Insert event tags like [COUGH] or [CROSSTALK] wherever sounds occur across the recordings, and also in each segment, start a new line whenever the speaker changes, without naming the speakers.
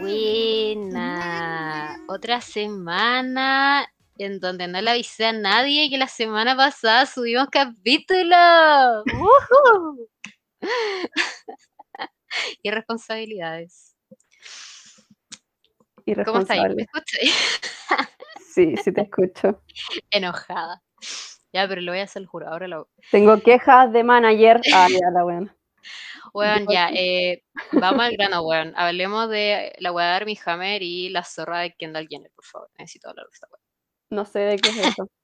Buena. Otra semana en donde no le avisé a nadie que la semana pasada subimos capítulo. [LAUGHS] [LAUGHS] ¡Woohoo! Irresponsabilidades. ¿Cómo estáis? ¿Me
Irresponsable.
escucháis? [LAUGHS]
Sí, sí te escucho.
Enojada. Ya, pero lo voy a hacer, juro. Ahora lo.
Tengo quejas de manager. Ah, ya, la buena.
Weón, ya, eh, vamos al [LAUGHS] grano, weón. Hablemos de la weá de Armie Hammer y la zorra de Kendall Jenner, por favor. Necesito hablar de esta weá.
No sé de qué es eso. [LAUGHS]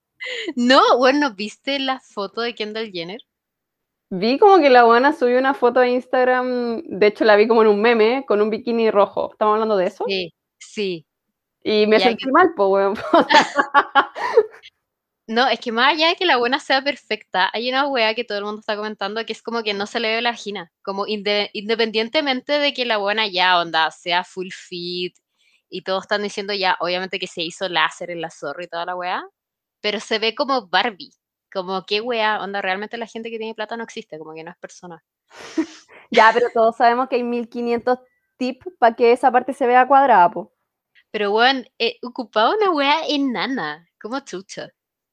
No, weón, ¿no viste la foto de Kendall Jenner?
Vi como que la buena subió una foto a Instagram, de hecho la vi como en un meme, con un bikini rojo. ¿Estamos hablando de eso?
Sí, sí.
Y me sentí
que-
mal, pues, weón. [LAUGHS]
No, es que más allá de que la buena sea perfecta, hay una weá que todo el mundo está comentando que es como que no se le ve la vagina. Como inde- independientemente de que la buena ya onda sea full fit y todos están diciendo ya, obviamente que se hizo láser en la zorra y toda la weá, pero se ve como Barbie. Como qué weá, onda, realmente la gente que tiene plata no existe, como que no es persona. [LAUGHS]
Ya, pero todos sabemos que hay 1500 tips para que esa parte se vea cuadrada, po.
Pero weón, eh, ocupaba una weá enana, como chucha.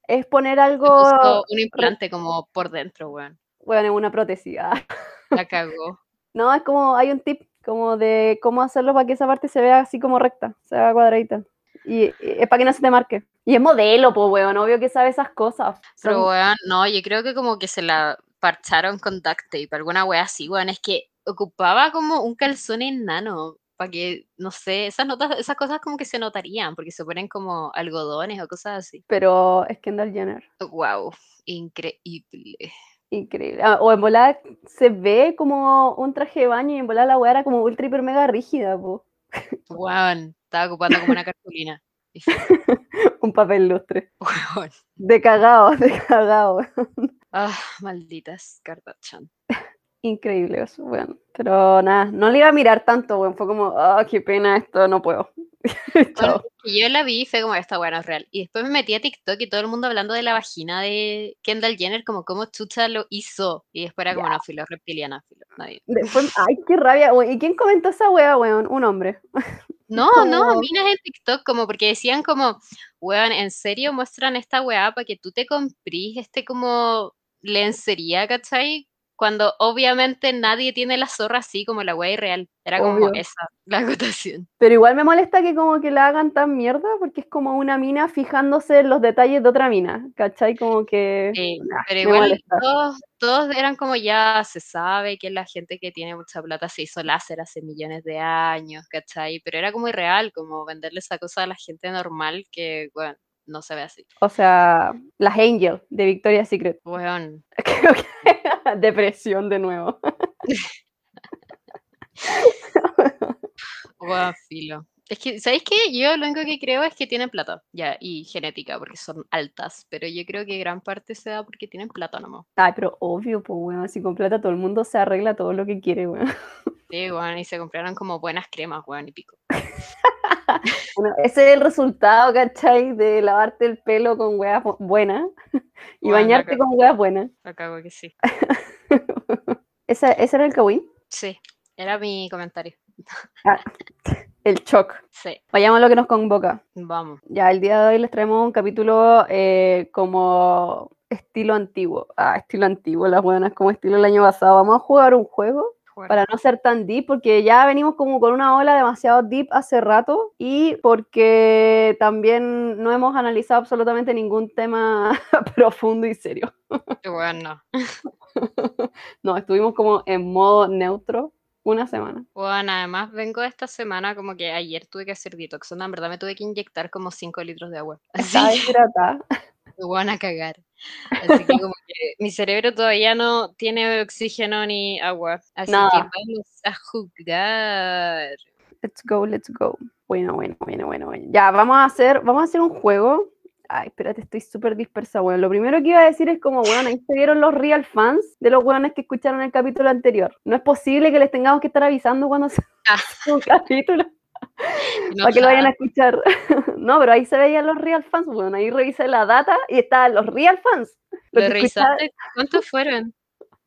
Es poner algo,
un implante como por dentro, weón.
bueno, en una prótesis. ah.
La cagó. [LAUGHS]
No, es como, hay un tip como de cómo hacerlo para que esa parte se vea así como recta, se vea cuadradita. Y, y es para que no se te marque. Y es modelo, pues, weón, obvio que sabe esas cosas.
Pero
Son-
weón, no, yo creo que como que se la parcharon con duct tape, alguna wea así, weón. Es que ocupaba como un calzón enano, para que, no sé, esas notas, esas cosas como que se notarían, porque se ponen como algodones o cosas así.
pero es Kendall Jenner.
Wow, increíble.
Increíble. Ah, O en volada se ve como un traje de baño y en volada la weá era como ultra hiper mega rígida, po.
Weón, estaba ocupando como una cartulina. [LAUGHS]
Un papel lustre. [LAUGHS] De cagado, de cagado.
Ah, malditas Kardashian.
Increíble eso, weón. Pero nada, no le iba a mirar tanto, weón. Fue como, ah, qué pena esto, no puedo. [LAUGHS]
Bueno, yo la vi y fue como, esta weá no es real. Y después me metí a TikTok y todo el mundo hablando de la vagina de Kendall Jenner, como cómo chucha lo hizo. Y después era como, no, filo, reptiliana, filo, nadie.
Después, ay, qué rabia, weón. ¿Y quién comentó esa weá, weón? Un hombre. [LAUGHS]
No, no, minas en TikTok, como porque decían como, weón, en serio muestran esta weá para que tú te comprís este como lencería, ¿cachai? Cuando obviamente nadie tiene la zorra así como la weá irreal. Era como
Obvio.
esa, [LAUGHS] la acotación.
Pero igual me molesta que como que la hagan tan mierda porque es como una mina fijándose en los detalles de otra mina, ¿cachai? Como que...
Sí,
nah,
pero igual todos, todos eran como ya se sabe que la gente que tiene mucha plata se hizo láser hace millones de años, ¿cachai? Pero era como irreal, como venderle esa cosa a la gente normal que, bueno, no se ve así.
O sea, las Angel de Victoria's Secret.
Weón, [LAUGHS]
Creo que depresión de nuevo.
weón, filo. Es que, ¿sabéis qué? Yo lo único que creo es que tienen plata, ya, y genética, porque son altas, pero yo creo que gran parte se da porque tienen plata nomás.
Ay, pero obvio, pues, weón, si con plata todo el mundo se arregla todo lo que quiere, weón.
Sí, weón, y se compraron como buenas cremas, weón, y pico. [LAUGHS]
Bueno, ese es el resultado, ¿cachai? De lavarte el pelo con bu- buenas [LAUGHS] y bañarte con weas buenas.
la cago que sí. [LAUGHS]
¿Ese, ese era el Kawin?
Sí, era mi comentario.
Ah, el shock.
Sí,
Vayamos a lo que nos convoca.
vamos.
Ya, el día de hoy les traemos un capítulo eh, como estilo antiguo. Ah, estilo antiguo, las buenas, como estilo el año pasado. Vamos a jugar un juego Para no ser tan deep, porque ya venimos como con una ola demasiado deep hace rato y porque también no hemos analizado absolutamente ningún tema [LAUGHS] profundo y serio.
Weón, [LAUGHS] no.
Estuvimos como en modo neutro una semana.
Bueno, además vengo esta semana como que ayer tuve que hacer detox, en verdad me tuve que inyectar como 5 litros de agua. [LAUGHS] Así
Estaba. [LAUGHS]
me van a cagar. Así que como que mi cerebro todavía no tiene oxígeno ni agua. Así que vamos a jugar.
Let's go, let's go. Bueno, bueno, bueno, bueno, bueno. Ya, vamos a hacer, vamos a hacer un juego. Ay, espérate, estoy súper dispersa, weón. Lo primero que iba a decir es como, weón, ahí se vieron los real fans de los weones que escucharon el capítulo anterior. No es posible que les tengamos que estar avisando cuando se
Ah. [LAUGHS]
un capítulo. [LAUGHS] Para que lo vayan a escuchar. [LAUGHS] no, pero ahí se veían los real fans, bueno, ahí revisé la data y estaban los real fans.
¿Lo revisaste? ¿Cuántos fueron?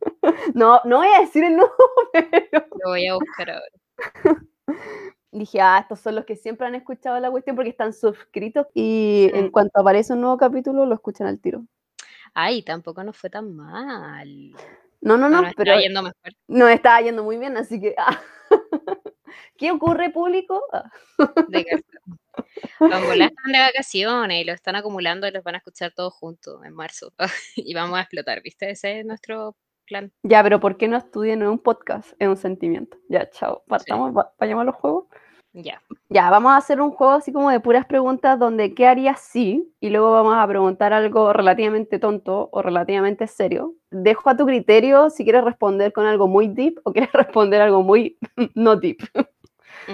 [LAUGHS]
no, no voy a decir el número.
Lo voy a buscar ahora.
Dije, ah, estos son los que siempre han escuchado la cuestión porque están suscritos y en cuanto aparece un nuevo capítulo lo escuchan al tiro.
Ay, tampoco nos fue tan mal.
No, no, no, pero
estaba yendo mejor.
no estaba yendo muy bien, así que ah. ¿Qué ocurre público?
De Vamos, están de vacaciones y lo están acumulando y los van a escuchar todos juntos en marzo. [LAUGHS] y vamos a explotar, ¿viste? Ese es nuestro plan.
Ya, pero ¿por qué no estudian en un podcast? Es un sentimiento. Ya, chao. Partamos, vayamos a los juegos.
Ya.
Ya, vamos a hacer un juego así como de puras preguntas donde ¿qué harías si? Y luego vamos a preguntar algo relativamente tonto o relativamente serio. Dejo a tu criterio si quieres responder con algo muy deep o quieres [LAUGHS] responder algo muy [LAUGHS] no deep.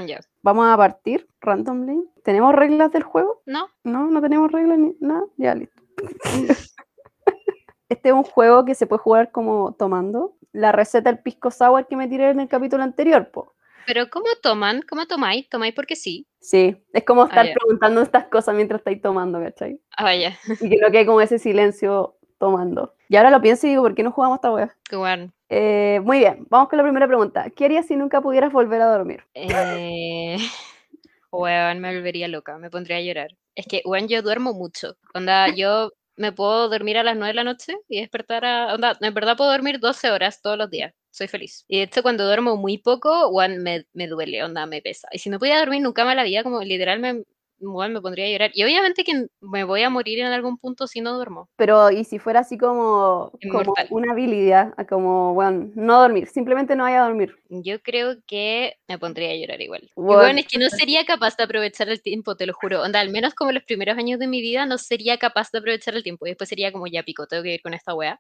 Ya.
Vamos a partir randomly. ¿Tenemos reglas del juego?
No.
No, no tenemos reglas ni nada. Ya, listo. [LAUGHS] este es un juego que se puede jugar como tomando. La receta del pisco sour que me tiré en el capítulo anterior, po.
Pero ¿cómo toman? ¿Cómo tomáis? ¿Tomáis porque sí?
Sí, es como estar preguntando estas cosas mientras estáis tomando, ¿cachai?
Ah, vaya. [LAUGHS]
Y que no quede como ese silencio tomando. Y ahora lo pienso y digo, ¿por qué no jugamos esta wea?
Qué bueno.
Eh, muy bien, vamos con la primera pregunta. ¿Qué harías si nunca pudieras volver a dormir? [LAUGHS]
Eh, [LAUGHS] weón, me volvería loca, me pondría a llorar. Es que, weón, yo duermo mucho. Onda, yo me puedo dormir a las 9 de la noche y despertar a... Onda, en verdad puedo dormir 12 horas todos los días. Soy feliz. Y de hecho, cuando duermo muy poco, weón, me, me duele, onda, me pesa. Y si no pudiera dormir nunca más la vida, como literal me, me pondría a llorar. Y obviamente que me voy a morir en algún punto si no duermo.
Pero, ¿y si fuera así como, como una habilidad, como, bueno, no dormir, simplemente no vaya a dormir?
Yo creo que me pondría a llorar igual. Bueno. es que no sería capaz de aprovechar el tiempo, te lo juro. Onda, al menos como los primeros años de mi vida, no sería capaz de aprovechar el tiempo. Y después sería como, ya pico, tengo que ir con esta wea.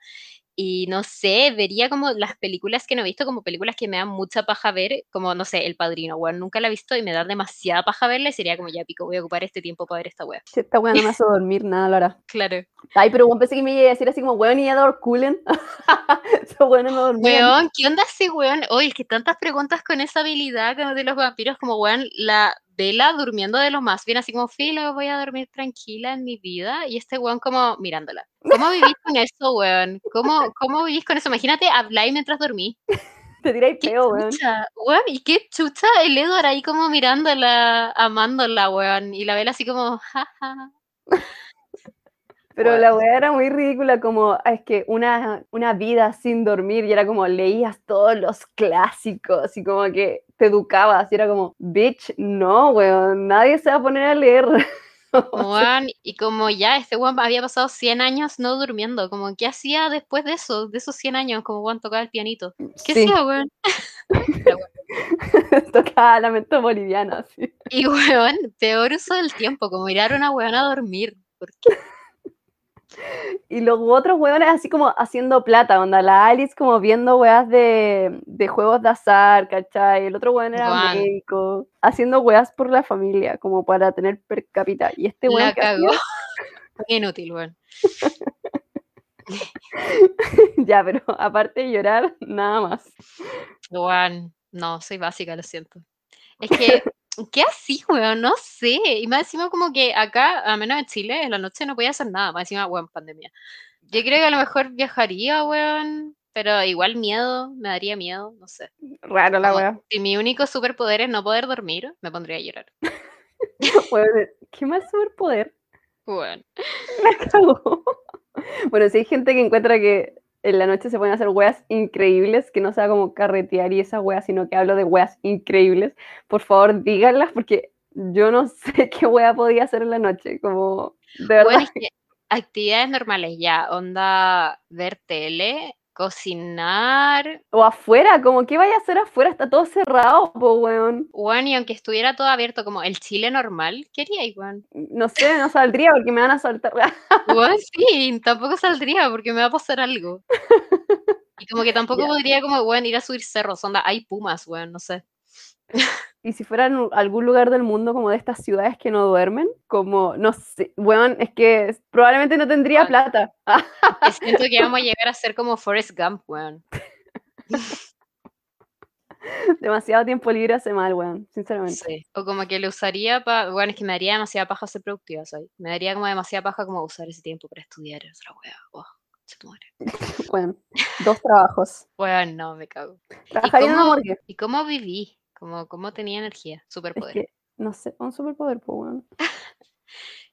Y no sé, vería como las películas que no he visto, como películas que me dan mucha paja ver, como, no sé, El Padrino, weón, nunca la he visto y me da demasiada paja verla y sería como, ya pico, voy a ocupar este tiempo para ver esta wea.
esta wea no me hace [LAUGHS] dormir nada, Laura.
Claro.
Ay, pero weón, pensé que me iba a decir así como, weón, y Ador Cullen. Eso bueno no [LAUGHS] dormía.
Weón, ¿qué onda ese weón? Oye, es que tantas preguntas con esa habilidad de los vampiros, como weón, la Vela durmiendo de lo más bien, así como, filo, voy a dormir tranquila en mi vida, y este weón como mirándola. ¿Cómo vivís con eso, weón? ¿Cómo, ¿Cómo vivís con eso? Imagínate, habláis mientras dormí.
Te tiráis peo, weón.
weón. Y qué chucha el Edward ahí como mirándola, amándola, weón. Y la Vela así como, jaja.
Pero la weá era muy ridícula, como es que una, una vida sin dormir y era como leías todos los clásicos y como que te educabas y era como, bitch, no, weón, nadie se va a poner a leer.
Juan, y como ya este weón había pasado 100 años no durmiendo, como ¿qué hacía después de eso, de esos 100 años, como Juan tocaba el pianito? ¿Qué hacía, weón? [LAUGHS]
tocaba lamento boliviano, así.
Y weón, peor uso del tiempo, como mirar a una weón a dormir, ¿por qué?
Y los otros hueones así como haciendo plata, onda, la Alice como viendo weas de, de juegos de azar, ¿cachai? El otro hueón era médico, haciendo weas por la familia, como para tener per cápita. Y este weón...
La cagó. [LAUGHS] Inútil, weón. [LAUGHS]
ya, pero aparte de llorar, nada más.
Juan, no, soy básica, lo siento. Es que [LAUGHS] ¿Qué así, weón? No sé. Y más encima como que acá, a menos en Chile, en la noche no podía hacer nada. Más encima, weón, pandemia. Yo creo que a lo mejor viajaría, weón. Pero igual miedo, me daría miedo, no sé.
Raro la weón.
Si mi único superpoder es no poder dormir, me pondría a llorar. [LAUGHS]
¿qué más superpoder? [LAUGHS]
Bueno.
Bueno, si hay gente que encuentra que en la noche se pueden hacer weas increíbles, que no sea como carretear y esa wea, sino que hablo de weas increíbles. Por favor, díganlas porque yo no [LAUGHS] sé qué wea podía hacer en la noche, como de verdad. Bueno,
actividades normales ya, onda ver tele, cocinar.
O afuera, como que vaya a hacer afuera, está todo cerrado, po, weón.
Weón, y aunque estuviera todo abierto como el Chile normal, ¿qué haría, weón?
No sé, no saldría porque me van a saltar. [LAUGHS]
weón, sí, tampoco saldría porque me va a pasar algo. Y como que tampoco podría como, weón, ir a subir cerros, onda, hay pumas, weón, no sé.
Y si fuera en algún lugar del mundo como de estas ciudades que no duermen, como, no sé, bueno, es que probablemente no tendría plata.
Siento que vamos a [LAUGHS] llegar a ser como Forrest Gump, weón. [LAUGHS]
Demasiado tiempo libre hace mal, weón, sinceramente.
Sí. O como que lo usaría para. Bueno, es que me daría demasiada paja ser productiva, ¿sabes? Me daría como demasiada paja como usar ese tiempo para estudiar otra wea. Oh, tu madre.
Bueno, [LAUGHS] dos trabajos.
Weón, no, me cago.
Una
cómo-. ¿Y cómo viví? Como, ¿Cómo tenía energía?
Es
Superpoder.
que, no sé, un superpoder, pues, weón. [LAUGHS]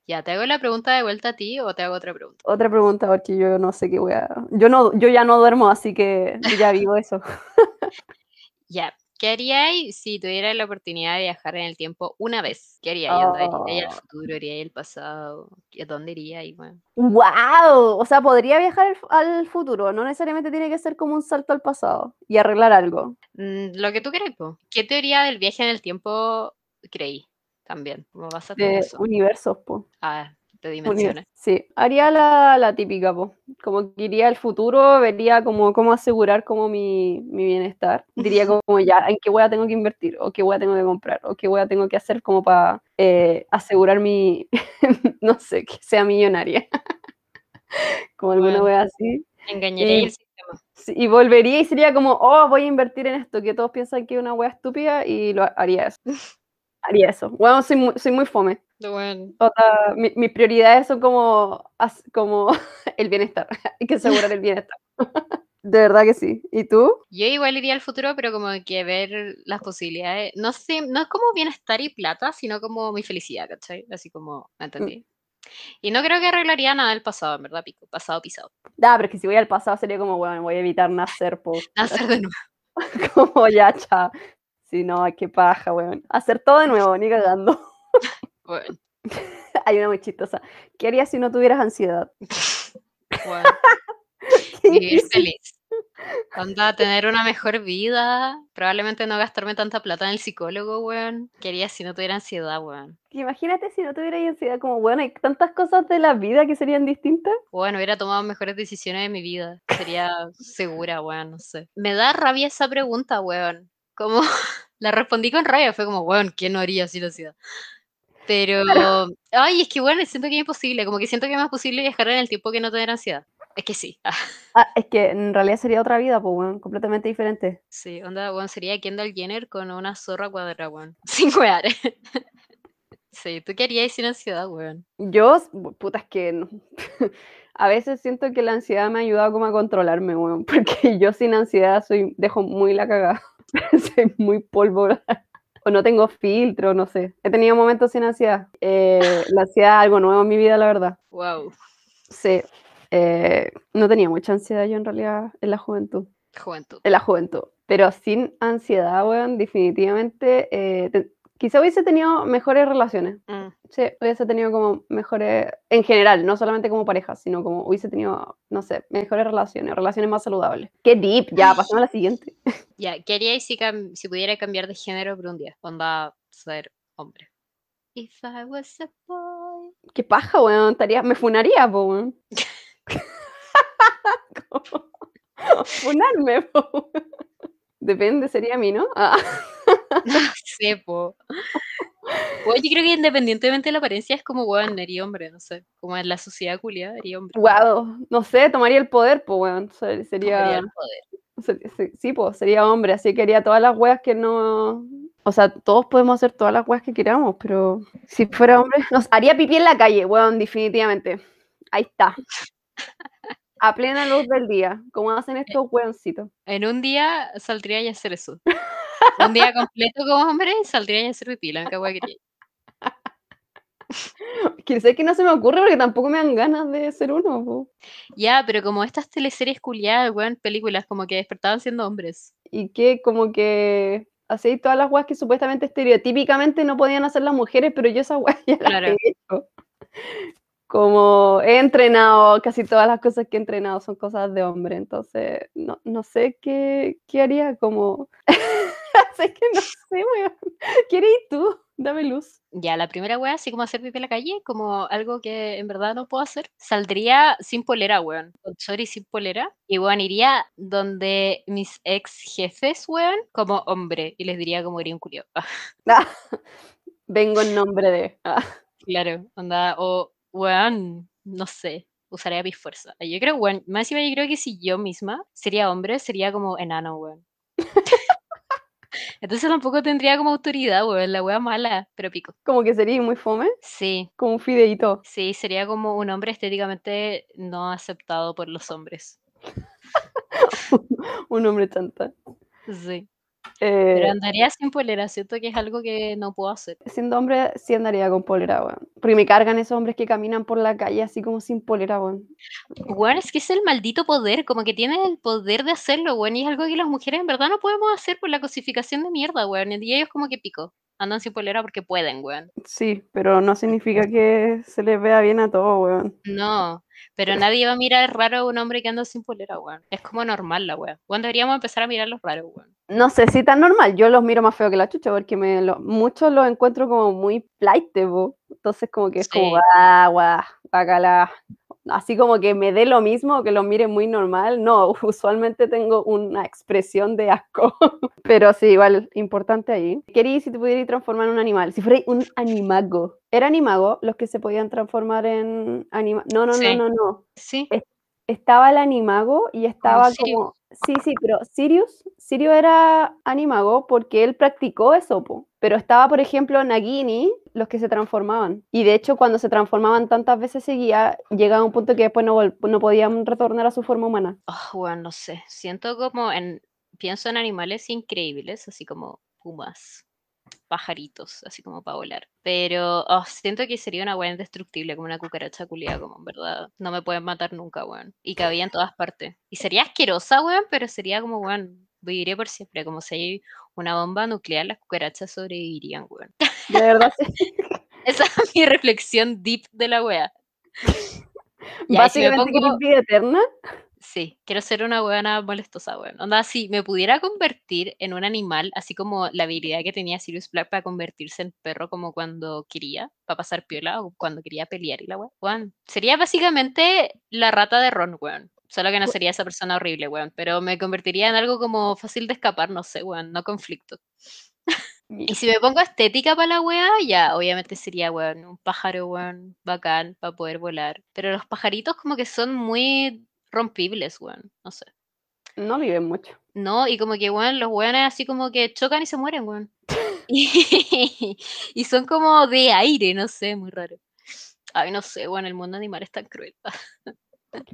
Ya, ¿te hago la pregunta de vuelta a ti o te hago otra pregunta?
Otra pregunta, porque yo no sé qué voy a... Yo, no, yo ya no duermo, así que ya [LAUGHS] vivo eso.
Ya, ¿qué haríais si tuvierais la oportunidad de viajar en el tiempo una vez? ¿Qué haríais? Onda, ¿Iríais al
Oh.
futuro? ¿Iríais al pasado? ¿Y ¿A dónde iríais? Bueno,
¡Wow! O sea, podría viajar al, fu- al futuro, no necesariamente tiene que ser como un salto al pasado y arreglar algo.
mm, lo que tú crees, po. ¿Qué teoría del viaje en el tiempo creí? También, ¿cómo vas a
De
eso?
universos, po.
Ah, de dimensiones.
Sí, haría la, la típica, po. Como que iría al futuro, vería como cómo asegurar como mi, mi bienestar. Diría [LAUGHS] como ya, en qué hueá tengo que invertir, o qué hueá tengo que comprar, o qué hueá tengo que hacer como para asegurar mi, [LAUGHS] no sé, que sea millonaria. [LAUGHS] como alguna
Bueno.
hueá así.
Engañaría
Y-
el sistema.
Sí, y volvería y sería como, oh, voy a invertir en esto, que todos piensan que es una hueá estúpida y lo ha- haría eso. Haría eso. Bueno, soy muy, soy muy fome.
Bueno,
mi- mis prioridades son como, como [LAUGHS] el bienestar. [LAUGHS] Hay que asegurar el bienestar. [LAUGHS] De verdad que sí. ¿Y tú?
yo igual iría al futuro, pero como que ver las posibilidades. No sé, no es como bienestar y plata, sino como mi felicidad, ¿cachai? Así como, ¿me entendí? Y no creo que arreglaría nada del pasado, en verdad, pico. Pasado pisado.
Ah, pero es que si voy al pasado sería como, bueno, voy a evitar nacer, po.
Nacer de nuevo.
Como ya, cha. Sí, no, qué paja, weón. Hacer todo de nuevo, ni cagando.
Bueno, [LAUGHS]
Hay una muy chistosa. ¿Qué harías si no tuvieras ansiedad? [LAUGHS]
bueno. [LAUGHS] Vivir feliz. Onda, tener una mejor vida. Probablemente no gastarme tanta plata en el psicólogo, weón. Quería si no tuviera ansiedad, weón.
Imagínate si no tuvieras ansiedad, como, bueno, hay tantas cosas de la vida que serían distintas.
Bueno, hubiera tomado mejores decisiones de mi vida. Sería segura, weón, no sé. Me da rabia esa pregunta, weón. Como la respondí con rabia, fue como, weón, ¿quién no haría sin ansiedad? Pero, ay, es que bueno, siento que es imposible, como que siento que es más posible viajar en el tiempo que no tener ansiedad. Es que sí, [LAUGHS] ah,
es que en realidad sería otra vida, pues, weón, completamente diferente.
sí, onda, weón, sería Kendall Jenner con una zorra cuadrada, weón. [LAUGHS] Sin wear. [LAUGHS] Sí, ¿tú qué harías sin ansiedad, weón?
Yo, puta, es que no- a veces siento que la ansiedad me ha ayudado como a controlarme, weón, porque yo sin ansiedad soy, dejo muy la cagada, soy muy pólvora, o no tengo filtro, no sé. He tenido momentos sin ansiedad. Eh, la ansiedad es algo nuevo en mi vida, la verdad.
Wow,
Sí, eh, no tenía mucha ansiedad yo en realidad en la juventud.
juventud.
en la juventud. Pero sin ansiedad, weón, definitivamente, eh, te- quizá hubiese tenido mejores relaciones.
Mm,
Sí, hubiese tenido como mejores, en general, no solamente como pareja, sino como hubiese tenido, no sé, mejores relaciones, relaciones más saludables. Qué deep, ya, pasamos a la siguiente. [LAUGHS]
Ya, ¿qué haríais si, cam- si pudiera cambiar de género por un día? Onda, ser hombre. If I was a boy.
Qué paja, weón, estaría, me funaría, po, weón. [LAUGHS] [LAUGHS] Funarme, po. weón. Depende, sería a mí, ¿no? Ah. [LAUGHS]
Po. Oye, yo creo que independientemente de la apariencia es como, weón, eres hombre, no sé. Como en la sociedad culiada, eres hombre.
Wow, no sé, tomaría el poder, pues, weón. se-
Tomaría
Sería,
el poder.
sí, pues, sería hombre, así que haría todas las weas que no... O sea, todos podemos hacer todas las weas que queramos, pero si fuera hombre, nos haría pipí en la calle, weón, definitivamente. Ahí está. [LAUGHS] A plena luz del día, como hacen estos weoncitos.
En un día saldría a hacer eso. Un día completo como hombre saldría a hacer pipí, la wea [LAUGHS] que
no se me ocurre porque tampoco me dan ganas de ser uno, po.
Ya, pero como estas teleseries culiadas, weón, películas como que despertaban siendo hombres.
Y que como que hacéis todas las weas que supuestamente estereotípicamente no podían hacer las mujeres, pero yo esas weas [LAUGHS] ya las
Claro.
he hecho. Como he entrenado, casi todas las cosas que he entrenado son cosas de hombre, entonces no, no sé qué, qué haría, como... [LAUGHS] sé que no sé, weón. ¿Qué harías tú? Dame luz.
Ya, la primera wea, así como hacer pipí en la calle, como algo que en verdad no puedo hacer. Saldría sin polera, weón. Con short y sin polera. Y weón, iría donde mis ex jefes, weón, como hombre. Y les diría como iría un culiao. [LAUGHS] [LAUGHS]
Vengo en nombre de... ah.
claro, onda, o weón, no sé. Usaría mi fuerza. Yo creo, weón, más encima yo creo que si yo misma sería hombre, sería como enano, weón. [LAUGHS] Entonces tampoco tendría como autoridad, weón, la wea mala, pero pico.
Como que sería muy fome,
Sí,
como un fideíto.
sí, sería como un hombre estéticamente no aceptado por los hombres. [LAUGHS]
un hombre chanta.
Sí.
Eh,
Pero andaría sin polera, siento que es algo que no puedo hacer.
siendo hombre, sí andaría con polera, weón. Porque me cargan esos hombres que caminan por la calle así como sin polera, weón.
Weón, es que es el maldito poder, como que tiene el poder de hacerlo, weón, y es algo que las mujeres en verdad no podemos hacer por la cosificación de mierda, weón. Y ellos como que pico, andan sin polera porque pueden, weón.
Sí, pero no significa que se les vea bien a todos, weón.
No, pero nadie va a mirar raro a un hombre que anda sin polera, weón. Es como normal la weón. Weón, deberíamos empezar a mirarlos raros, weón.
No sé si tan normal, yo los miro más feo que la chucha porque me lo- muchos los encuentro como muy po. Entonces como que es como,
Sí.
guau, guacala. Así como que me dé lo mismo, que los mire muy normal. No, [LAUGHS] usualmente tengo una expresión de asco. [LAUGHS] Pero sí, igual, importante ahí. Querí si te pudieras transformar en un animal, si fuera un animago. ¿Era animago los que se podían transformar en animal? No, no,
Sí.
no, no, no.
Sí,
Estaba el animago y estaba
Sirius.
como... Sí, sí, pero Sirius, Sirius era animago porque él practicó eso, po. Pero estaba, por ejemplo, Nagini, los que se transformaban. Y de hecho, cuando se transformaban tantas veces seguía, llegaba un punto que después no, no podían retornar a su forma humana.
Oh, weón, no sé. Siento como en. Pienso en animales increíbles, así como pumas, pajaritos, así como para volar. Pero oh, siento que sería una weá indestructible, como una cucaracha culiada, como en verdad. No me pueden matar nunca, weón. Y cabía en todas partes. Y sería asquerosa, weón, pero sería como, weón, viviría por siempre. Como si hay una bomba nuclear, las cucarachas sobrevivirían, weón.
De verdad, sí. [LAUGHS]
Esa es mi reflexión deep de la [LAUGHS] si me
Básicamente,
pongo-
¿querés vida eterna?
Sí, quiero ser una buena molestosa, weón. Onda, si me pudiera convertir en un animal, así como la habilidad que tenía Sirius Black para convertirse en perro como cuando quería, para pasar piola o cuando quería pelear y la weón. weón. Sería básicamente la rata de Ron, weón. Solo que no sería esa persona horrible, weón. Pero me convertiría en algo como fácil de escapar, no sé, weón. No conflicto. Y si me pongo estética para la weá, ya, obviamente sería, weón, un pájaro, weón, bacán, para poder volar. Pero los pajaritos como que son muy rompibles, weón, no sé.
No viven mucho.
No, y como que, weón, los weones así como que chocan y se mueren, weón. [LAUGHS] Y, [LAUGHS] y son como de aire, no sé, muy raro. Ay, no sé, weón, el mundo animal es tan cruel. [LAUGHS]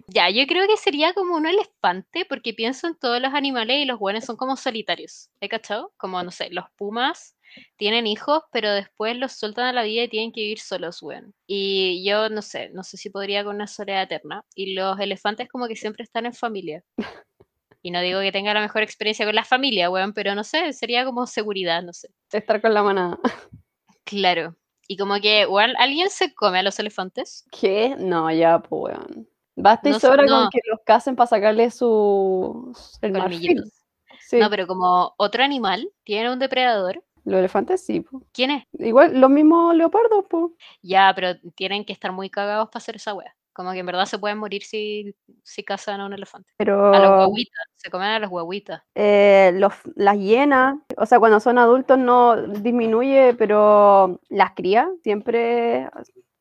Ya, yo creo que sería como un elefante, porque pienso en todos los animales y los buenos son como solitarios. ¿He cachado? Como, no sé, los pumas tienen hijos, pero después los sueltan a la vida y tienen que vivir solos, weón. Y yo no sé, no sé si podría con una soledad eterna. Y los elefantes como que siempre están en familia. Y no digo que tenga la mejor experiencia con la familia, weón, pero no sé, sería como seguridad, no sé.
Estar con la manada.
Claro. Y como que, weón, ¿alguien se come a los elefantes?
¿Qué? No, ya, pues, weón. Basta y
No
sobra
no.
con que los casen para sacarle sus... el marfil.
Colmillitos.
Sí,
No, pero como otro animal tiene un depredador,
los elefantes sí, po.
¿quién es?
Igual, los mismos leopardos, pues.
Ya, pero tienen que estar muy cagados para hacer esa wea. Como que en verdad se pueden morir si, si cazan a un elefante.
Pero
A los guaguitas, se comen a los guaguitas.
eh, los, las hienas, o sea, cuando son adultos no disminuye, pero las crías siempre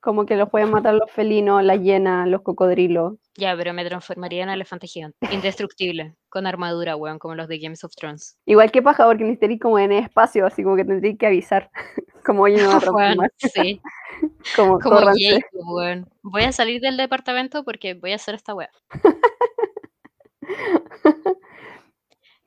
como que los pueden matar los felinos, las hienas, los cocodrilos.
Ya, pero me transformaría en elefante gigante. Indestructible, con armadura, weón, como los de Games of Thrones.
Igual que paja, porque necesitaría como en espacio, así como que tendría que avisar. [LAUGHS] como oye, no va a [LAUGHS]
Weón,
transformar.
sí, [LAUGHS]
Como,
como. Jake, weón. Voy a salir del departamento porque voy a hacer esta wea.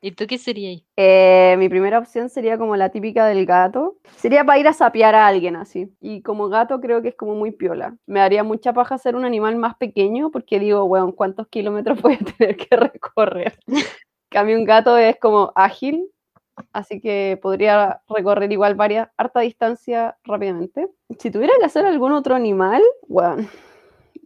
¿Y tú qué serías?
Eh, mi primera opción sería como la típica del gato. Sería para ir a sapear a alguien así. Y como gato creo que es como muy piola. Me daría mucha paja ser un animal más pequeño porque digo, weón, ¿cuántos kilómetros [LAUGHS] voy a tener que recorrer? En [LAUGHS] cambio, un gato es como ágil, así que podría recorrer igual varias, harta distancia rápidamente. Si tuviera que hacer algún otro animal, weón,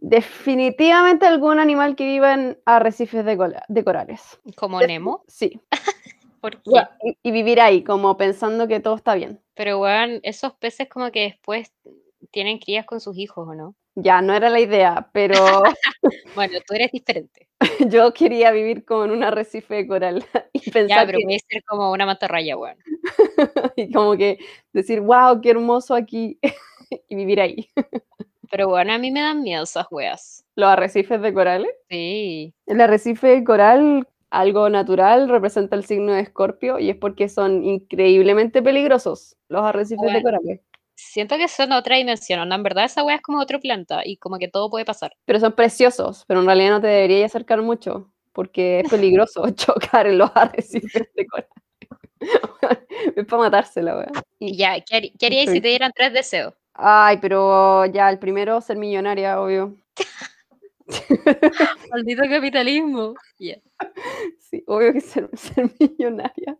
definitivamente algún animal que viva en arrecifes de, cola- de corales.
¿Como Nemo?
Sí, [LAUGHS]
¿Por qué?
Y, y vivir ahí, como pensando que todo está bien.
Pero, weón, esos peces como que después tienen crías con sus hijos, ¿o no?
Ya, no era la idea, pero [LAUGHS] [LAUGHS]
Bueno, tú eres diferente.
yo quería vivir como en un arrecife de coral y
Ya,
pensar
pero
que,
puede ser como una mantarraya, weón.
y como que decir, wow, qué hermoso aquí y vivir ahí.
Pero bueno, a mí me dan miedo esas weas.
Los arrecifes de corales.
Sí.
El arrecife de coral algo natural representa el signo de Escorpio y es porque son increíblemente peligrosos los arrecifes de
Bueno.
coral.
Siento que son otra dimensión, onda, en verdad esa wea es como otro planta y como que todo puede pasar.
Pero son preciosos, pero en realidad no te deberías acercar mucho porque es peligroso [LAUGHS] chocar en los arrecifes de coral. [LAUGHS] es para matarse la wea.
Y ya, ¿qué, harí- qué haríais si te dieran tres deseos?
Ay, pero ya, el primero, ser millonaria, obvio. [LAUGHS]
Maldito capitalismo. Ya. [LAUGHS]
Sí, obvio que ser, [LAUGHS] ser millonaria.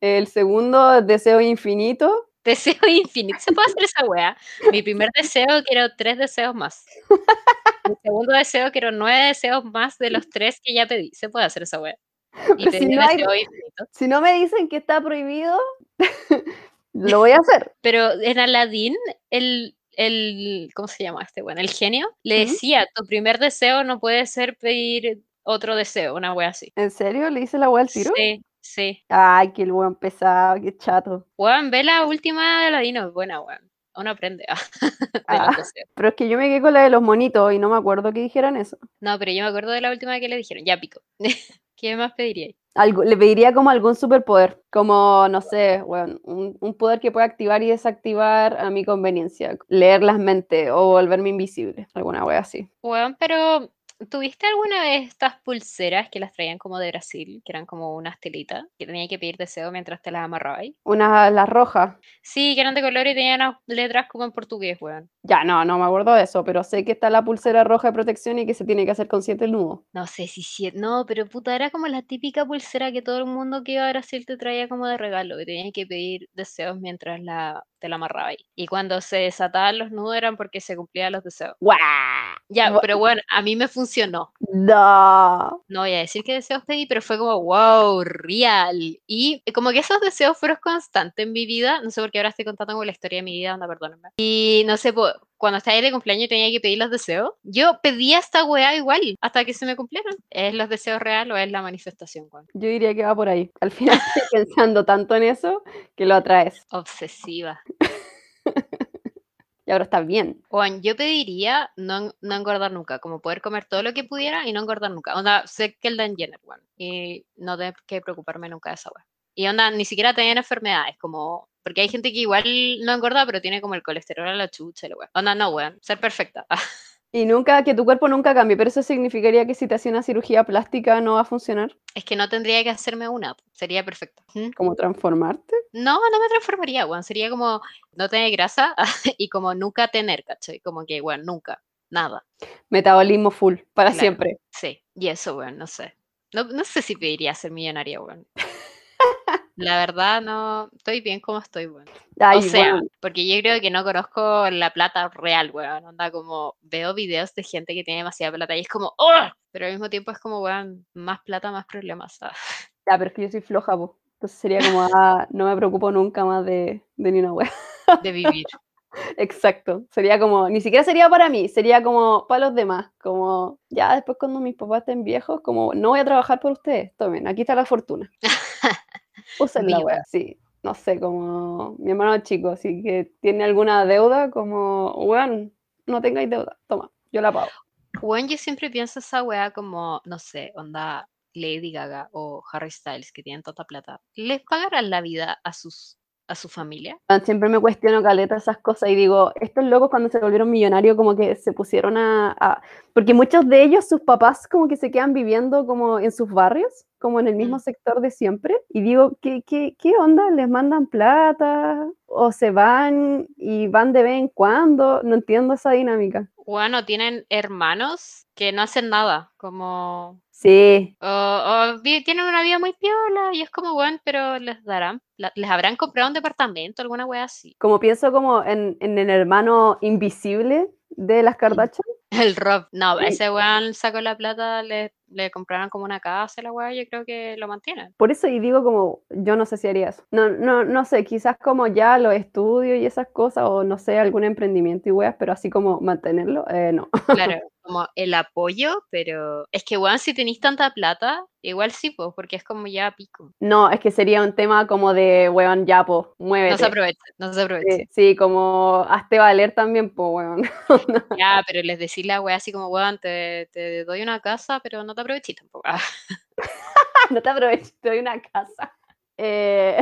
El segundo, deseo infinito.
Deseo infinito. ¿Se puede hacer esa wea? Mi primer deseo quiero tres deseos más. Mi segundo deseo quiero nueve deseos más de los tres que ya pedí. Se puede hacer esa wea. Y
Pero si no hay-. Si no me dicen que está prohibido, lo voy a hacer. [LAUGHS]
Pero en Aladdin, el, el, ¿cómo se llama este? Bueno, el genio le decía, tu primer deseo no puede ser pedir otro deseo, una wea así.
¿En serio? ¿Le hice la wea al tiro?
Sí, sí.
Ay, qué buen pesado, qué chato.
Weón, ve la última de Aladdin, es buena, weón. Uno aprende ah, [LAUGHS]
Ah. Pero es que yo me quedé con la de los monitos y no me acuerdo que dijeran eso.
No, pero yo me acuerdo de la última que le dijeron, ya pico. [LAUGHS] ¿Qué más pediríais?
Algo, le pediría como algún superpoder, como, no sé, bueno, un, un poder que pueda activar y desactivar a mi conveniencia. Leer las mentes o volverme invisible, alguna wea así.
Weón, pero ¿tuviste alguna vez estas pulseras que las traían como de Brasil, que eran como unas telitas, que tenía que pedir deseo mientras te las amarrabas?
Una, las rojas.
Sí, que eran de color y tenían unas letras como en portugués, weón.
Ya, no, no me acuerdo de eso, pero sé que está la pulsera roja de protección y que se tiene que hacer consciente el nudo.
No sé si sí, no, pero puta, era como la típica pulsera que todo el mundo que iba a Brasil te traía como de regalo, que tenías que pedir deseos mientras la, te la amarrabas. Y cuando se desataban los nudos eran porque se cumplían los deseos.
¡Guau!
Ya, pero bueno, a mí me funcionó.
No.
No voy a decir qué deseos pedí, pero fue como, wow, real. Y como que esos deseos fueron constantes en mi vida. No sé por qué ahora estoy contando como la historia de mi vida, anda, perdónenme. Y no sé, cuando estaba ahí de cumpleaños tenía que pedir los deseos. Yo pedía esta weá igual, hasta que se me cumplieron. ¿Es los deseos real o es la manifestación, weón?
Yo diría que va por ahí. Al final [LAUGHS] estoy pensando tanto en eso que lo atraes.
Obsesiva. [LAUGHS]
Y ahora está bien.
Juan, yo pediría no, no engordar nunca, como poder comer todo lo que pudiera y no engordar nunca. Onda, sé que el Dan Jenner, weón, y no tener que preocuparme nunca de esa weá. Y onda, ni siquiera tener enfermedades, como, porque hay gente que igual no engorda, pero tiene como el colesterol a la chucha, la weá. Onda, no, weón, ser perfecta. [LAUGHS]
Y nunca, que tu cuerpo nunca cambie, pero eso significaría que si te hacía una cirugía plástica no va a funcionar.
es que no tendría que hacerme una, sería perfecta. ¿Mm?
Como transformarte.
No, no me transformaría, weón, sería como no tener grasa [LAUGHS] y como nunca tener, ¿cachai? Como que, weón, nunca, nada.
Metabolismo full, para
Claro.
siempre.
Sí, y eso, weón, no sé. No, no sé si pediría ser millonaria, weón. La verdad, no. Estoy bien como estoy, weón.
Ay,
o sea,
bueno,
porque yo creo que no conozco la plata real, weón. Onda como veo videos de gente que tiene demasiada plata y es como, ¡oh! Pero al mismo tiempo es como, weón, más plata, más problemas. ah, [LAUGHS]
ya, pero es que yo soy floja, po. Entonces sería como, ah, no me preocupo nunca más de, de ni una wea.
De vivir. [LAUGHS]
Exacto. Sería como, ni siquiera sería para mí, sería como para los demás. Como, ya después cuando mis papás estén viejos, como, no voy a trabajar por ustedes. Tomen, aquí está la fortuna. [LAUGHS] Usen la wea. Sí, no sé, como mi hermano chico, así que tiene alguna deuda, como, weón, no tengáis deuda, toma, yo la pago.
Weón, yo siempre pienso esa weá como, no sé, onda Lady Gaga o Harry Styles que tienen tanta plata. ¿Les pagarán la vida a sus a su familia?
Siempre me cuestiono caleta esas cosas y digo, estos locos cuando se volvieron millonarios como que se pusieron a, a- Porque muchos de ellos, sus papás como que se quedan viviendo como en sus barrios, como en el mismo
Mm.
sector de siempre. Y digo, ¿qué, qué, qué onda? ¿Les mandan plata? ¿O se van y van de vez en cuando? No entiendo esa dinámica.
Bueno, tienen hermanos que no hacen nada, como
Sí,
O, o tienen una vida muy piola y es como, bueno, pero les darán, les habrán comprado un departamento, alguna wea así.
como pienso como en, en el hermano invisible de las [LAUGHS] Kardashian.
El Rob, no, ese weón sacó la plata, le, le compraron como una casa, la wea, yo creo que lo mantienen.
Por eso y digo como, yo no sé si haría eso. No, no, no sé, quizás como ya los estudios y esas cosas, o no sé, algún emprendimiento y weas, pero así como mantenerlo, eh, no.
Claro, [LAUGHS] como el apoyo, pero es que, weón, si tenéis tanta plata, igual sí, pues, porque es como ya pico.
No, es que sería un tema como de, weón, ya, po,
No se
muévete.
aprovecha, no se aprovecha.
Sí, sí, como hazte valer también, po, weón. [LAUGHS]
Ya, pero les decís la wea así como, weón, te, te doy una casa, pero no te aprovechís tampoco. [LAUGHS] [LAUGHS]
No te aproveches, te doy una casa. Eh,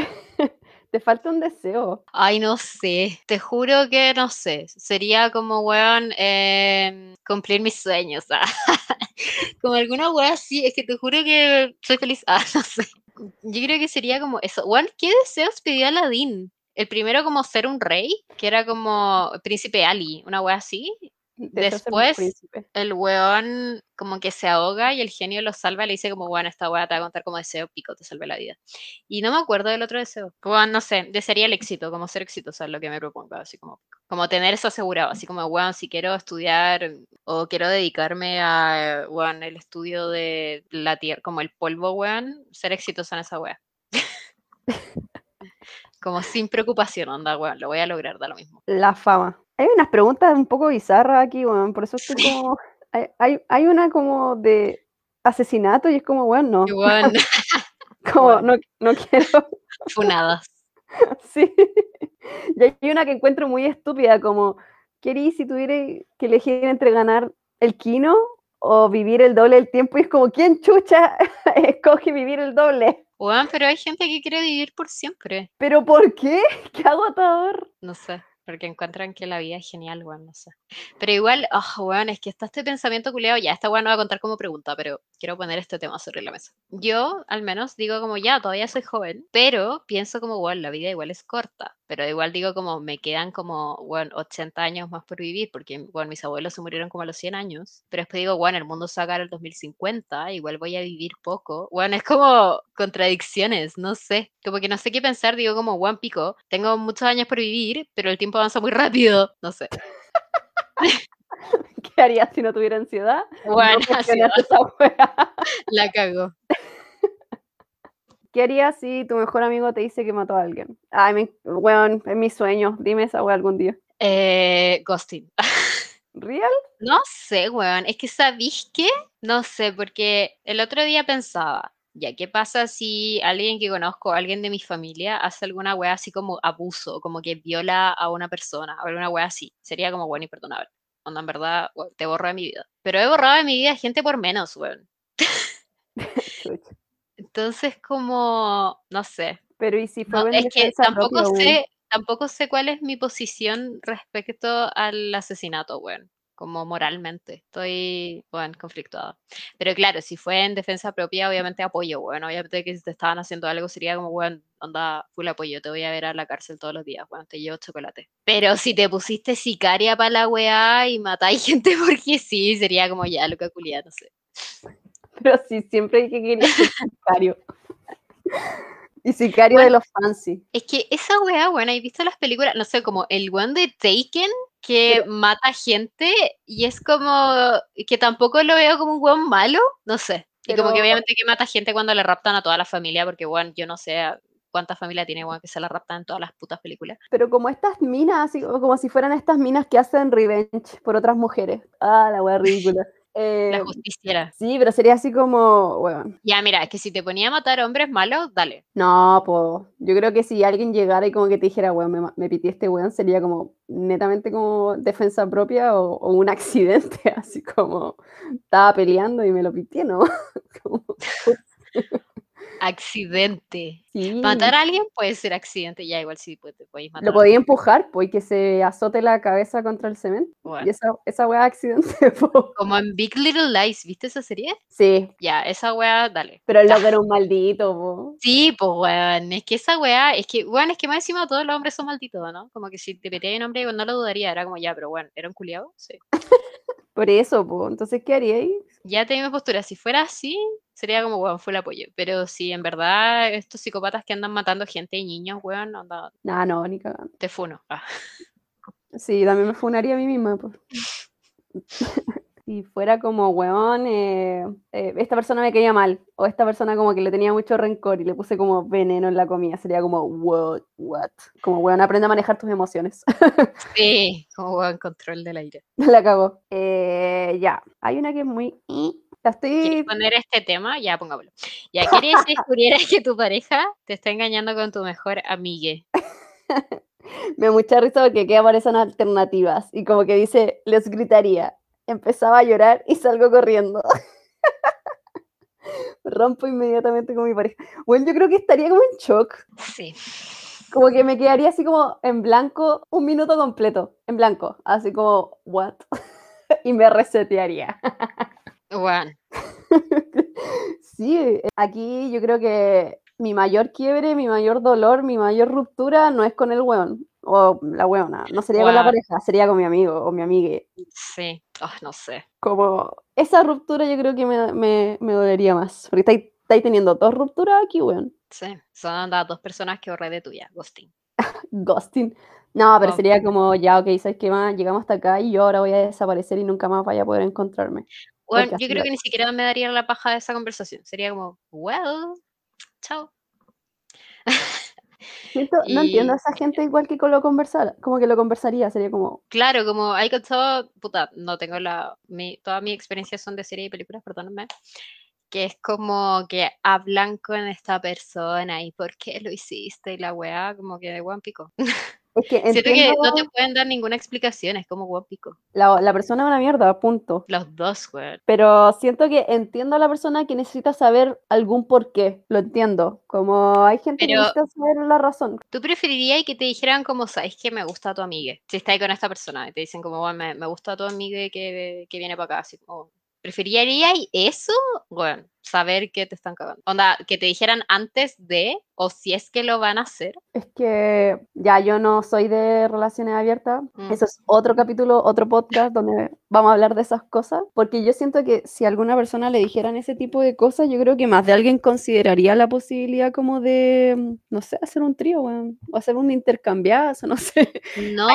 te falta un deseo.
Ay, no sé, te juro que no sé. Sería como, weón, em, cumplir mis sueños. ah. [LAUGHS] como alguna weá así, es que te juro que soy feliz. Ah, [LAUGHS] no sé. Yo creo que sería como eso. Weón, ¿qué deseos pidió Aladdin? El primero como ser un rey, que era como príncipe Ali, una weá así. Después, el weón como que se ahoga y el genio lo salva, le dice como, bueno, esta weá te va a contar como deseo, pico, te salvé la vida. Y no me acuerdo del otro deseo. Como, no sé, desearía el éxito, como ser exitosa es lo que me propongo, así como, como tener eso asegurado, así como, weón, si quiero estudiar o quiero dedicarme a, weón, el estudio de la tierra, como el polvo, weón, ser exitosa en esa weá. [LAUGHS] como sin preocupación, onda, weón, lo voy a lograr, da lo mismo.
La fama. Hay unas preguntas un poco bizarras aquí, weón. Por eso estoy como. Hay, hay, hay una como de asesinato y es como, weón, no.
Weón, [LAUGHS] [LAUGHS]
Como, no, no quiero.
funadas. [LAUGHS]
Sí. Y hay una que encuentro muy estúpida, como, ¿qué harías si tuvierais que elegir entre ganar el kino o vivir el doble del tiempo? Y es como, ¿quién chucha escoge vivir el doble?
Weón, pero hay gente que quiere vivir por siempre.
¿Pero por qué? ¡Qué agotador!
No sé, porque encuentran que la vida es genial, weón, no sé. Pero igual, oh, weón, es que está este pensamiento culeado, ya, esta weón no va a contar como pregunta, pero quiero poner este tema sobre la mesa. Yo, al menos, digo como, ya, todavía soy joven, pero pienso como, weón, la vida igual es corta. Pero igual digo como, me quedan como, weón, 80 años más por vivir, porque, weón, mis abuelos se murieron como a los 100 años. Pero después digo, weón, el mundo se va a acabar el 2050, igual voy a vivir poco. Weón, es como contradicciones, no sé. Como que no sé qué pensar, digo como, weón, pico, tengo muchos años por vivir, pero el tiempo avanza muy rápido, no sé. [LAUGHS] [LAUGHS]
¿Qué harías si no tuviera ansiedad?
Weón,
No [LAUGHS]
así
funcionaste esa wea. [LAUGHS]
la cago.
¿Qué harías si tu mejor amigo te dice que mató a alguien? Ay, me, weón, es mi sueño. Dime esa wea algún día.
Eh, ghosting.
¿Real?
No sé, weón. Es que, ¿sabís qué? No sé, porque el otro día pensaba, ya, ¿qué pasa si alguien que conozco, alguien de mi familia, hace alguna wea así como abuso, como que viola a una persona, o alguna wea así? Sería como, bueno, imperdonable. Onda, en verdad, te borro de mi vida. Pero he borrado de mi vida gente por menos, weón. [LAUGHS] Entonces, como, no sé.
Pero ¿y si fue
No, es que tampoco
propia,
sé, tampoco sé cuál es mi posición respecto al asesinato, weón. Como moralmente. Estoy, bueno, conflictuada. Pero claro, si fue en defensa propia, obviamente apoyo, weón. Obviamente que si te estaban haciendo algo sería como, weón, onda, full apoyo, te voy a ver a la cárcel todos los días, weón, te llevo chocolate. Pero si te pusiste sicaria para la weá y matáis [LAUGHS] gente porque sí, sería como ya, loca culia, no sé.
Pero sí, siempre hay que quería ser sicario. Y sicario de
Bueno.
los fancy.
Es que esa weá, bueno, ¿has visto las películas? No sé, como el one de Taken que mata gente y es como que tampoco lo veo como un weón malo, no sé. Y como que obviamente que mata gente cuando le raptan a toda la familia, porque weón, yo no sé cuánta familia tiene weón que se la raptan en todas las putas películas.
Pero como estas minas, así como como si fueran estas minas que hacen revenge por otras mujeres. Ah, la wea ridícula. [LAUGHS] Eh,
La justiciera.
sí, pero sería así como, weón.
Ya, mira, es que si te ponía a matar hombres malos, dale.
No, pues yo creo que si alguien llegara y como que te dijera, weón, me, me pitié este weón, sería como netamente como defensa propia o, o un [LAUGHS] accidente, así como estaba peleando y me lo pitié, ¿no? [LAUGHS] Como,
Accidente.
sí,
Matar a alguien puede ser accidente, ya igual sí pues, te podéis matar.
lo podía empujar, pues, y que se azote la cabeza contra el cemento.
Bueno,
Y esa, esa weá es accidente, [LAUGHS] po.
como en Big Little Lies, ¿viste esa serie?
Sí,
Ya, esa weá, dale.
pero el loco era un maldito, po.
Sí, pues weón, es que esa weá, es que, weón, es que más encima todos los hombres son malditos, ¿no? Como que si te peteas un hombre, no lo dudaría, era como ya, pero bueno, ¿era un culiado? Sí. [LAUGHS]
Por eso, po. Entonces, ¿qué haría ahí?
Ya tengo mi postura, si fuera así, sería como, weón, fue el apoyo. Pero si en verdad estos psicópatas que andan matando gente y niños, weón, anda,
Nah, no, ni cagando.
te funo. Ah.
Sí, también me funaría a mí misma, pues. [LAUGHS] Si fuera como, weón, eh, eh, esta persona me caía mal, o esta persona como que le tenía mucho rencor y le puse como veneno en la comida, sería como, what, what? Como, weón, aprende a manejar tus emociones. [LAUGHS]
Sí, como weón, control del aire.
la cagó. Eh, ya, hay una que es muy... La
¿Quieres
estoy...
poner este tema? Ya, pongámoslo. Ya, ¿quieres [LAUGHS] descubrieras que tu pareja te está engañando con tu mejor amigue? [LAUGHS]
Me da mucha risa porque aquí aparecen alternativas y como que dice, les gritaría. Empezaba a llorar y salgo corriendo. [LAUGHS] Rompo inmediatamente con mi pareja. Bueno, yo creo que estaría como en shock.
Sí.
Como que me quedaría así como en blanco un minuto completo. En blanco. Así como, what? [LAUGHS] y me resetearía.
Bueno, [LAUGHS]
Sí, aquí yo creo que mi mayor quiebre, mi mayor dolor, mi mayor ruptura no es con el weón o la weona, no sería con la pareja, sería con mi amigo o mi amiga.
sí. Oh, no sé.
Como esa ruptura yo creo que me, me, me dolería más, porque estáis, estáis teniendo dos rupturas aquí, weón.
Sí. Son las dos personas que borré de tuya, Ghosting. [LAUGHS]
Ghosting. No, pero sería como, ya, ok, ¿sabes qué más? Llegamos hasta acá y yo ahora voy a desaparecer y nunca más vaya a poder encontrarme.
Bueno, yo creo que ni siquiera me daría la paja de esa conversación. Sería como, well, chao. [LAUGHS]
Siento- no entiendo a esa gente igual que con lo conversar, como que lo conversaría, sería como,
Claro, como hay cachado, puta, no tengo la, mi, todas mis experiencias son de serie y películas, perdónenme, que es como que hablan con esta persona y por qué lo hiciste y la weá, como que de guan pico. [LAUGHS]
es que
Siento que no te pueden dar ninguna explicación, es como guan pico.
la, la persona es una mierda, punto.
Los dos, weón.
Pero siento que entiendo a la persona que necesita saber algún porqué, lo entiendo. Como hay gente que
Pero-
necesita saber la razón.
¿Tú preferirías que te dijeran como, sabes que me gusta tu amiga? Si estás ahí con esta persona y te dicen como, "Weón, me, me gusta tu amiga que, que viene para acá, así como, ¿preferirías eso? Bueno, saber que te están cagando. Onda, que te dijeran antes de, o si es que lo van a hacer.
Es que ya yo no soy de relaciones abiertas.
Mm.
Eso es otro capítulo, otro podcast donde vamos a hablar de esas cosas. Porque yo siento que si a alguna persona le dijeran ese tipo de cosas, yo creo que más de alguien consideraría la posibilidad como de, mm, no sé, hacer un trío, weón, o hacer un intercambiazo, [LAUGHS] no sé.
No,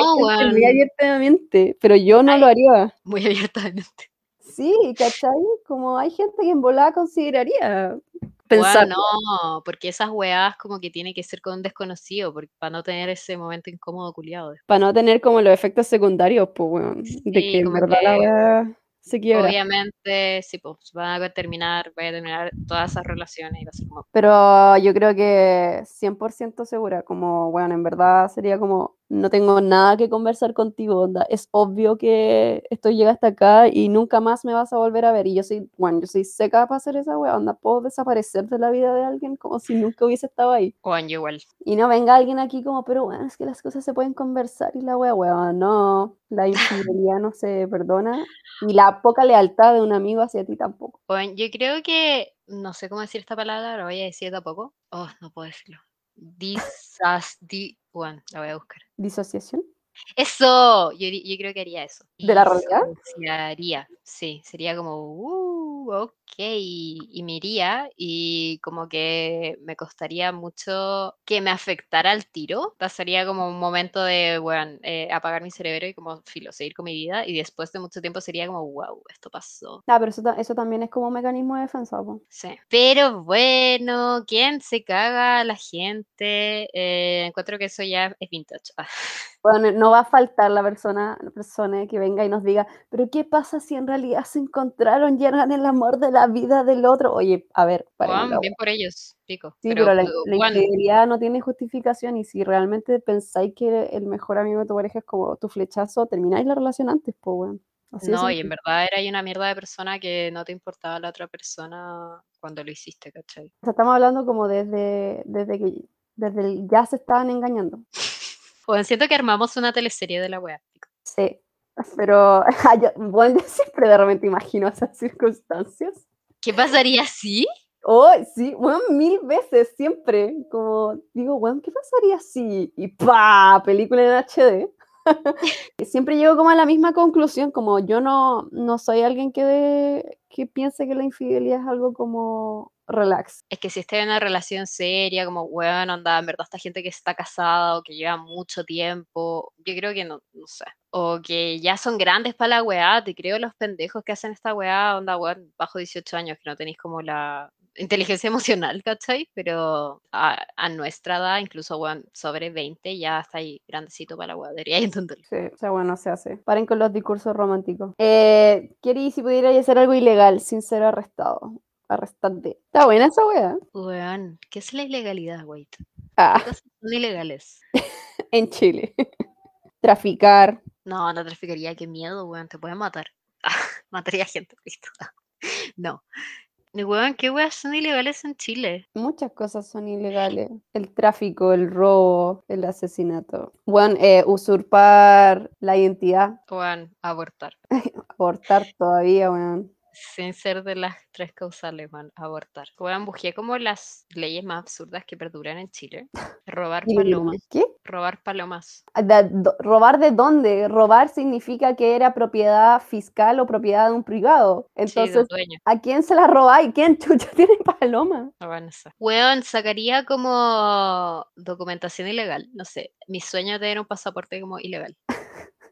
muy abiertamente, pero yo no lo haría.
muy abiertamente.
Sí, ¿cachai? Como hay gente que en volada consideraría
Weón,
pensar.
no, porque esas weas como que tiene que ser con un desconocido, porque, para no tener ese momento incómodo culiado.
Para no tener como los efectos secundarios, pues, weón. De
Sí,
que en verdad la weá se quiebra.
Obviamente, sí, pues van a terminar, voy a terminar todas esas relaciones y va a ser como,
Pero yo creo que 100% segura, como, bueno, en verdad sería como, no tengo nada que conversar contigo, onda. Es obvio que esto llega hasta acá y nunca más me vas a volver a ver. Y yo soy, bueno, yo soy seca para hacer esa weá, onda. Puedo desaparecer de la vida de alguien como si nunca hubiese estado ahí.
Juan, yo igual.
Y no venga alguien aquí como, pero bueno, es que las cosas se pueden conversar y la weá, weón, no. La infidelidad no se perdona. Y la poca lealtad de un amigo hacia ti tampoco.
Juan, yo creo que, no sé cómo decir esta palabra, lo voy a decir tampoco. Oh, no puedo decirlo. Disas, di, Juan, la voy a buscar.
¿Disociación?
Eso, yo, yo creo que haría eso.
¿De la realidad?
Disociaría, sí, sería como, uh, ok, y me iría y como que me costaría mucho que me afectara al tiro. Pasaría como un momento de, bueno, eh, apagar mi cerebro y como, filo, seguir con mi vida y después de mucho tiempo sería como, wow, esto pasó.
Ah, pero eso, eso también es como un mecanismo de defensa, po.
Sí. Pero bueno, ¿quién se caga la gente? Eh, encuentro que eso ya es vintage. Ah. [LAUGHS]
Bueno, no va a faltar la persona, la persona que venga y nos diga, pero ¿qué pasa si en realidad se encontraron y eran el amor de la vida del otro? Oye, a ver,
Juan,
la
bien por ellos, pico.
Sí,
pero,
pero, la, la infidelidad no tiene justificación y si realmente pensáis que el mejor amigo de tu pareja es como tu flechazo, termináis la relación antes, pues, weón. Así
No, y en verdad era una mierda de persona que no te importaba la otra persona cuando lo hiciste, ¿cachai?
O sea, estamos hablando como desde, desde que desde el ya se estaban engañando. [LAUGHS]
Bueno, siento que armamos una teleserie de la wea. pico.
Sí, pero [LAUGHS] ah, yo, bueno, [LAUGHS] yo siempre de repente imagino esas circunstancias.
¿Qué pasaría si?
Oh, sí, bueno, mil veces, siempre. Como digo, bueno, ¿qué pasaría si? Y ¡pa! Película en HD. [LAUGHS] siempre llego como a la misma conclusión, como yo no, no soy alguien que, que piense que la infidelidad es algo como relax.
Es que si esté en una relación seria, como, weón, anda, en verdad esta gente que está casada o que lleva mucho tiempo, yo creo que no, no sé. O que ya son grandes para la weá, te creo los pendejos que hacen esta weá, onda, weón, bajo 18 años, que no tenéis como la inteligencia [LAUGHS] emocional, ¿cachai? Pero a, a nuestra edad, incluso, weón, sobre 20, ya está ahí grandecito para la weá, debería entenderlo.
Sí, o sea, bueno, se hace. Paren con los discursos románticos. Eh, si pudierais hacer algo ilegal sin ser arrestado. Arrestante. Está buena esa wea.
Weón, ¿qué es la ilegalidad? ¿Qué
Ah,
cosas son ilegales? [LAUGHS]
en Chile. [LAUGHS] Traficar.
No, no traficaría, qué miedo, weón, te pueden matar. [LAUGHS] Mataría gente, listo. No. Weón, ¿qué weas son ilegales en Chile?
Muchas cosas son ilegales. El tráfico, el robo, el asesinato. Bueno, eh, usurpar la identidad,
Weón, abortar.
abortar todavía, weón.
Sin ser de las tres causales, man, abortar. Weón, busqué como las leyes más absurdas que perduran en Chile. Robar palomas.
¿Qué?
Robar palomas.
Ah, ¿Robar de dónde? Robar significa que era propiedad fiscal o propiedad de un privado.
Sí, de
Entonces,
dueño.
¿a quién se la robáis? ¿Quién [LAUGHS] chucha tiene paloma?
No, bueno, sacaría como documentación ilegal. No sé. Mi sueño es tener un pasaporte como ilegal.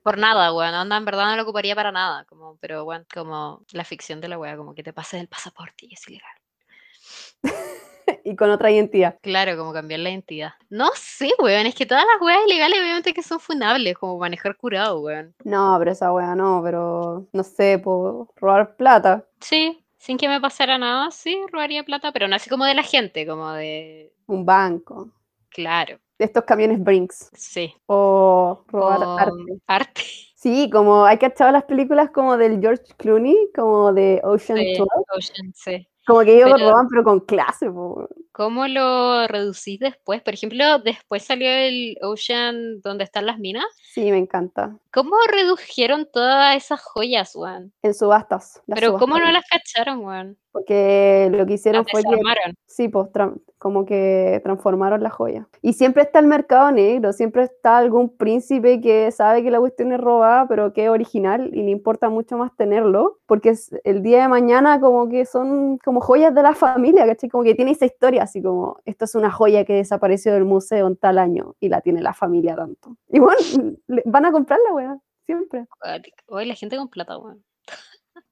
Por nada, weón. Onda, en verdad no lo ocuparía para nada. Como, pero, weón, como la ficción de la wea, como que te pases el pasaporte y es ilegal. [LAUGHS]
y con otra identidad.
Claro, como cambiar la identidad. No sé, weón. Es que todas las weas ilegales, obviamente, que son funables, como manejar curado, weón.
No, pero esa wea no, pero no sé, por robar plata.
Sí, sin que me pasara nada, sí, robaría plata, pero no así como de la gente, como de.
Un banco.
Claro,
De estos camiones Brinks.
sí.
O robar
O
arte.
arte.
Sí, como hay cachado las películas como del George Clooney, como de Ocean
Sí,
12.
Ocean, sí.
Como que ellos
Pero-
roban, pero con clase, po.
¿Cómo lo reducís después? Por ejemplo, después salió el Ocean donde están las minas.
Sí, me encanta.
¿Cómo redujeron todas esas joyas, weón?
En subastas.
Pero ¿cómo no las cacharon, weón?
Porque lo que hicieron fue que, sí, pues como que transformaron la joya. Y siempre está el mercado negro, siempre está algún príncipe que sabe que la cuestión es robada, pero que es original y le importa mucho más tenerlo, porque es- el día de mañana como que son como joyas de la familia, ¿cachai? Como que tiene esa historia, así como, esto es una joya que desapareció del museo en tal año y la tiene la familia tanto. Y bueno, [LAUGHS] van a comprarla, weá, siempre.
Hoy la gente con plata, weón.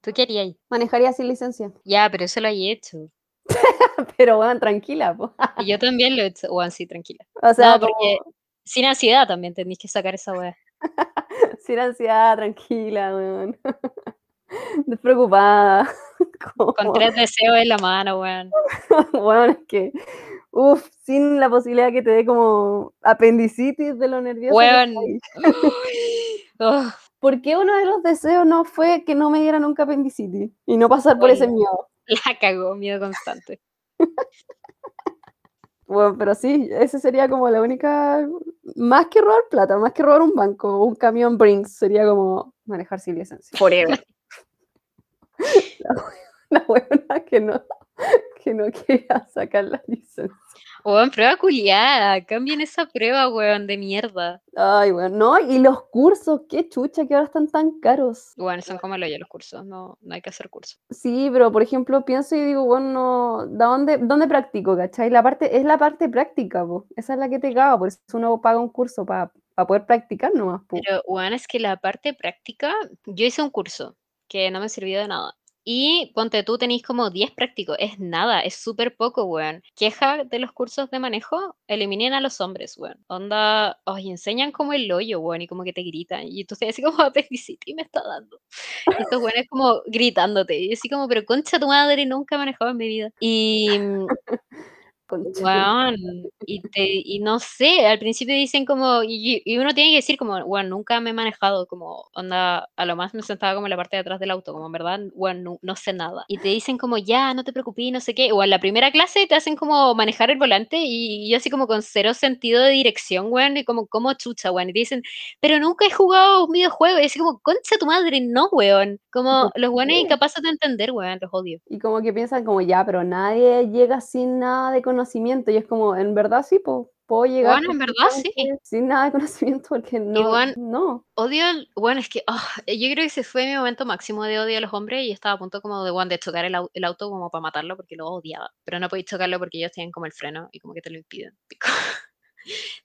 ¿Tú qué harías?
Manejaría sin licencia.
Ya, pero eso lo he hecho. [LAUGHS]
Pero bueno, tranquila, po.
Y yo también lo he hecho. Weón, sí, tranquila.
O sea,
No, porque sin ansiedad también tenéis que sacar esa weá. [LAUGHS]
Sin ansiedad, tranquila, weón. [LAUGHS] Despreocupada.
Con tres deseos en la mano, weón.
weón, es que, uff, sin la posibilidad que te dé como apendicitis de lo nervioso.
Weón. Oh,
¿Por qué uno de los deseos no fue que no me diera nunca apendicitis? Y no pasar por ese miedo.
la cagó, miedo constante. [LAUGHS]
Bueno, pero sí, ese sería como la única, más que robar plata, más que robar un banco o un camión Brinks, sería como manejar sin licencia. Forever. [LAUGHS] la [LAUGHS] buena que no, que no quería sacar la licencia.
Weón, prueba culiada. Cambien esa prueba, weón, de mierda.
Ay, bueno, no, y los cursos, qué chucha que ahora están tan caros.
Bueno, son como lo ya los cursos. No, no hay que hacer cursos.
Sí, pero por ejemplo, pienso y digo, bueno, no, ¿da dónde, dónde practico, cachai? La parte, es la parte práctica, po. Esa es la que te caga, por eso uno paga un curso para poder practicar nomás, po.
Pero, weón, es que la parte práctica, yo hice un curso que no me sirvió de nada. Y ponte tú, tenéis como 10 prácticos. Es nada, es súper poco, weón. Queja de los cursos de manejo, eliminen a los hombres, weón. Onda, os enseñan como el hoyo, weón, y como que te gritan. Y tú estás así como [LAUGHS] apendicitis me está dando. Y estos [LAUGHS] weones como gritándote. Y así como, pero concha tu madre, nunca he manejado en mi vida. Y, mm,
Concha.
Y, te, y no sé, al principio dicen como, y, y uno tiene que decir como, weón, nunca me he manejado, como, onda, a lo más me sentaba como en la parte de atrás del auto, como en verdad, weón, no, no sé nada. Y te dicen como, ya, no te preocupes, no sé qué, o en la primera clase te hacen como manejar el volante y, yo así como con cero sentido de dirección, weón, y como, como chucha, weón, y te dicen, pero nunca he jugado un videojuego, y así como, concha tu madre, no, weón, como
¿Por
los
qué?
incapaces de entender, weón, los odio.
Y como que piensan como, ya, pero nadie llega sin nada de conocimiento. Y es como, en verdad sí, po, puedo llegar
Bueno, en verdad sí. [LAUGHS]
sin nada de conocimiento porque no,
Igual-
no.
Odio, el- bueno, es que ah, yo creo que ese fue mi momento máximo de odio a los hombres y estaba a punto como de, bueno, de chocar el, el auto como para matarlo porque lo odiaba. Pero no podéis chocarlo porque ellos tienen como el freno y como que te lo impiden. pico. [LAUGHS]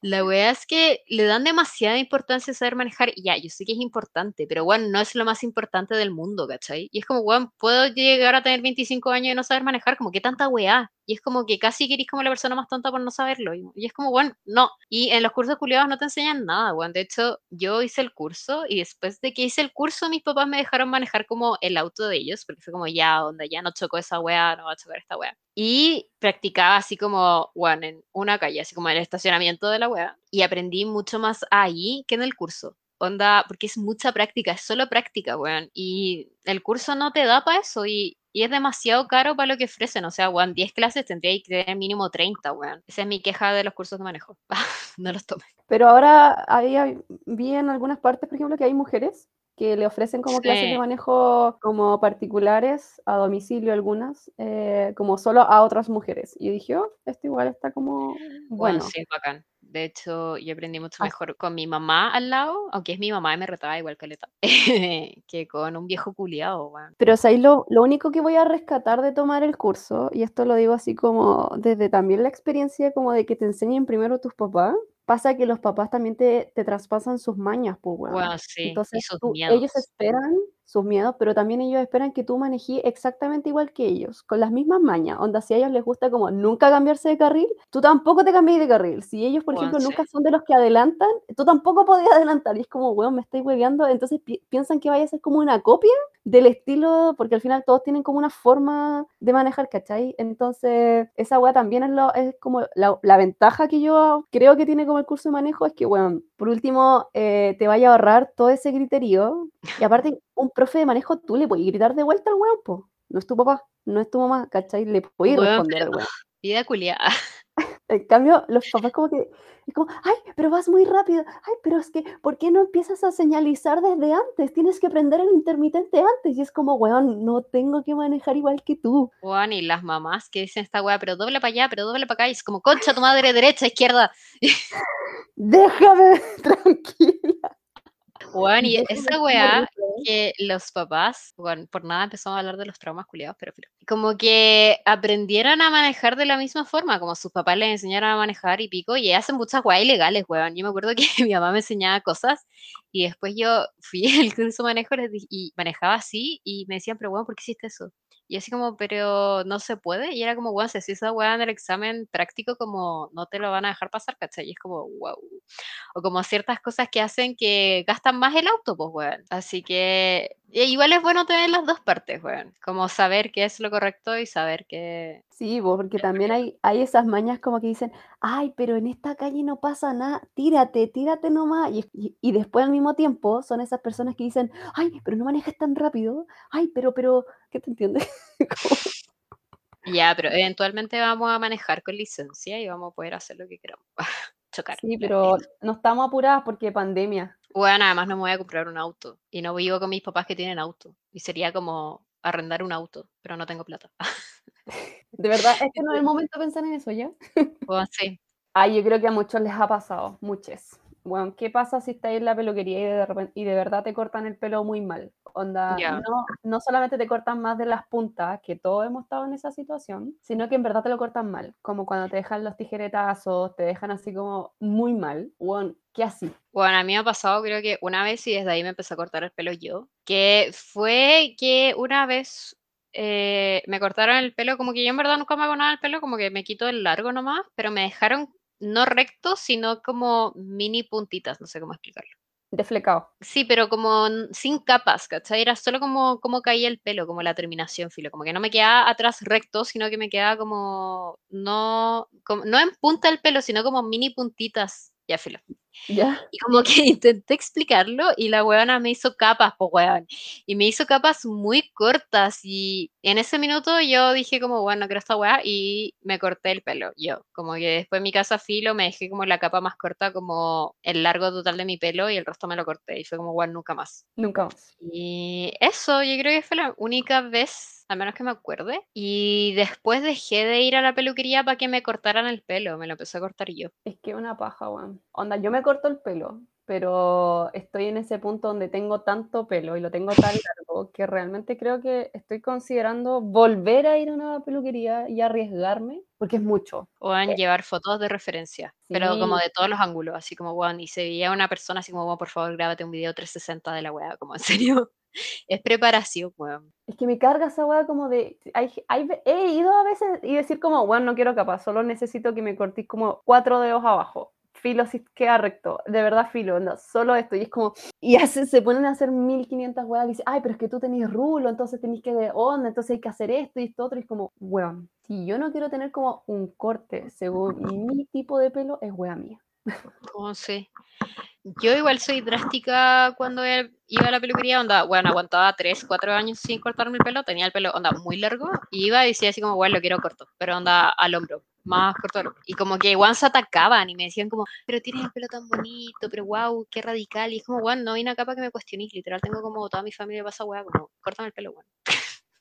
La wea es que le dan demasiada importancia a saber manejar. Y ya, yo sé que es importante, pero bueno, no es lo más importante del mundo, ¿cachai? Y es como, weón, puedo llegar a tener 25 años y no saber manejar, como que tanta weá. Y es como que casi querís como la persona más tonta por no saberlo. Y, y es como, bueno, no. Y en los cursos culiados no te enseñan nada, weón. De hecho, yo hice el curso y después de que hice el curso, mis papás me dejaron manejar como el auto de ellos, porque fue como, ya, onda, ya no chocó esa weá, no va a chocar esta weá. Y practicaba así como, bueno, en una calle, así como en el estacionamiento de la weá. Y aprendí mucho más ahí que en el curso. Onda, porque es mucha práctica, es solo práctica, weón. Y el curso no te da para eso. Y, Y es demasiado caro para lo que ofrecen. O sea, weón, 10 clases tendría que tener mínimo 30, weón. Esa es mi queja de los cursos de manejo. [LAUGHS] no los tomes.
Pero ahora ahí vi en algunas partes, por ejemplo, que hay mujeres que le ofrecen como clases de
Sí.
manejo como particulares a domicilio algunas, eh, como solo a otras mujeres. Y dije, oh, esto igual está como
Bueno,
bueno.
sí, bacán. De hecho, yo aprendí mucho
Ah.
mejor con mi mamá al lado, aunque es mi mamá y me retaba igual caleta, [LAUGHS] que con un viejo culiado, weón.
Pero o sea, lo, lo único que voy a rescatar de tomar el curso, y esto lo digo así como desde también la experiencia como de que te enseñen primero tus papás, pasa que los papás también te, te traspasan sus mañas, pues, weón.
Bueno, sí,
Entonces tú- ellos esperan sus miedos, pero también ellos esperan que tú manejes exactamente igual que ellos, con las mismas mañas. Onda, si a ellos les gusta como nunca cambiarse de carril, tú tampoco te cambies de carril. Si ellos, por
Bueno,
ejemplo, nunca son de los que adelantan, tú tampoco podías [LAUGHS] adelantar. Y es como, weón, me estáis hueveando. Entonces pi- piensan que vaya a ser como una copia del estilo, porque al final todos tienen como una forma de manejar, ¿cachai? Entonces, esa weá también es, lo, es como la, la ventaja que yo creo que tiene como el curso de manejo, es que, weón, por último, eh, te vaya a ahorrar todo ese criterio. Y aparte, un profe de manejo, tú le puedes gritar de vuelta al weón, po. No es tu papá, no es tu mamá, ¿cachai? Le puedes responder al weón. [LAUGHS]
Vida culiada. [LAUGHS]
En cambio, los papás como que, es como, ay, pero vas muy rápido, ay, pero es que, ¿por qué no empiezas a señalizar desde antes? Tienes que prender el intermitente antes. Y es como, weón, no tengo que manejar igual que tú.
Weón, y las mamás que dicen esta weá, pero doble para allá, pero doble para acá, y es como, concha tu madre, derecha, izquierda. [LAUGHS]
Déjame tranquila.
Weón, y esa weá que los papás, bueno, por nada empezamos a hablar de los traumas culiados, pero como que aprendieran a manejar de la misma forma, como sus papás les enseñaron a manejar y pico, y hacen muchas weas ilegales, weón. Yo me acuerdo que [LAUGHS] mi mamá me enseñaba cosas y después yo fui [LAUGHS] al curso manejo y manejaba así y me decían, pero weón, ¿por qué hiciste eso? Y así como, pero no se puede. Y era como, weón, si esa weá en el examen práctico, como no te lo van a dejar pasar, ¿cachai? Y es como, wow. O como ciertas cosas que hacen que gastan más el auto, pues, weón. Así que e igual es bueno tener las dos partes, weón. Como saber qué es lo correcto y saber que...
Sí, po, porque también hay, hay esas mañas como que dicen, ay, pero en esta calle no pasa nada, tírate, tírate nomás. Y, y- y después al mismo tiempo son esas personas que dicen, ay, pero no manejes tan rápido, ay, pero, pero, ¿qué te entiendes? [LAUGHS] Como-
Ya, pero eventualmente vamos a manejar con licencia y vamos a poder hacer lo que queramos. [LAUGHS] Chocar.
Sí, pero no estamos apuradas porque pandemia.
Bueno, además no me voy a comprar un auto. Y no vivo con mis papás que tienen auto. Y sería como arrendar un auto, pero no tengo plata. [LAUGHS]
De verdad, este no es el momento de pensar en eso, ¿ya?
Bueno, sí.
Ay, yo creo que a muchos les ha pasado, muchos. Bueno, ¿qué pasa si estás en la peluquería y de, y de verdad te cortan el pelo muy mal? Onda,
Ya.
no, no solamente te cortan más de las puntas, que todos hemos estado en esa situación, sino que en verdad te lo cortan mal. Como cuando te dejan los tijeretazos, te dejan así como muy mal. Bueno, ¿qué así?
Bueno, a mí me ha pasado creo que una vez y desde ahí me empecé a cortar el pelo yo, que fue que una vez eh, me cortaron el pelo, como que yo en verdad nunca me hago nada del pelo, como que me quito el largo nomás, pero me dejaron no recto, sino como mini puntitas, no sé cómo explicarlo.
Deflecado.
Sí, pero como sin capas, ¿cachai? Era solo como, como caía el pelo, como la terminación, filo, como que no me quedaba atrás recto, sino que me quedaba como, no, como, no en punta el pelo, sino como mini puntitas, ya filo.
¿Ya?
Y como que [LAUGHS] intenté explicarlo y la weona me hizo capas, pues weón. Y me hizo capas muy cortas y en ese minuto yo dije como, bueno, no quiero esta weá y me corté el pelo, yo. Como que después en mi casa filo me dejé como la capa más corta, como el largo total de mi pelo y el resto me lo corté y fue como, bueno, nunca más.
Nunca más.
Y eso, yo creo que fue la única vez, al menos que me acuerde. Y después dejé de ir a la peluquería para que me cortaran el pelo, me lo empecé a cortar yo.
Es que una paja, weón. Onda, yo me corto el pelo, pero estoy en ese punto donde tengo tanto pelo y lo tengo tan [LAUGHS] largo que realmente creo que estoy considerando volver a ir a una peluquería y arriesgarme, porque es mucho.
O en
Eh,
llevar fotos de referencia, pero como
Sí,
de todos los ángulos, así como, weón, y se veía una persona así como, weón, por favor, grábate un video 360 de la weá, como en serio. [LAUGHS] Es preparación, weón.
es que me carga esa weá como de, hay, he ido a veces y decir como, bueno, no quiero capaz, solo necesito que me cortéis como cuatro dedos abajo. Filo si queda recto, de verdad filo, no, solo esto, y es como, y hace- se ponen a hacer 1500 weas, dice, ay, pero es que tú tenés rulo, entonces tenés que de onda, entonces hay que hacer esto y esto otro, y es como, weón, si yo no quiero tener como un corte según mi tipo de pelo, es wea mía.
¿Cómo sé? Yo igual soy drástica cuando e- iba a la peluquería, onda, bueno, aguantaba 3, 4 años sin cortarme el pelo, tenía el pelo, onda, muy largo, y iba y decía así como, bueno, lo quiero corto, pero onda, al hombro, más corto. al hombro. Y como que igual se atacaban y me decían como, pero tienes el pelo tan bonito, pero wow, qué radical, y es como, bueno, no vine acá para que me cuestiones, literal, tengo como toda mi familia pasa weá, como, córtame el pelo, bueno.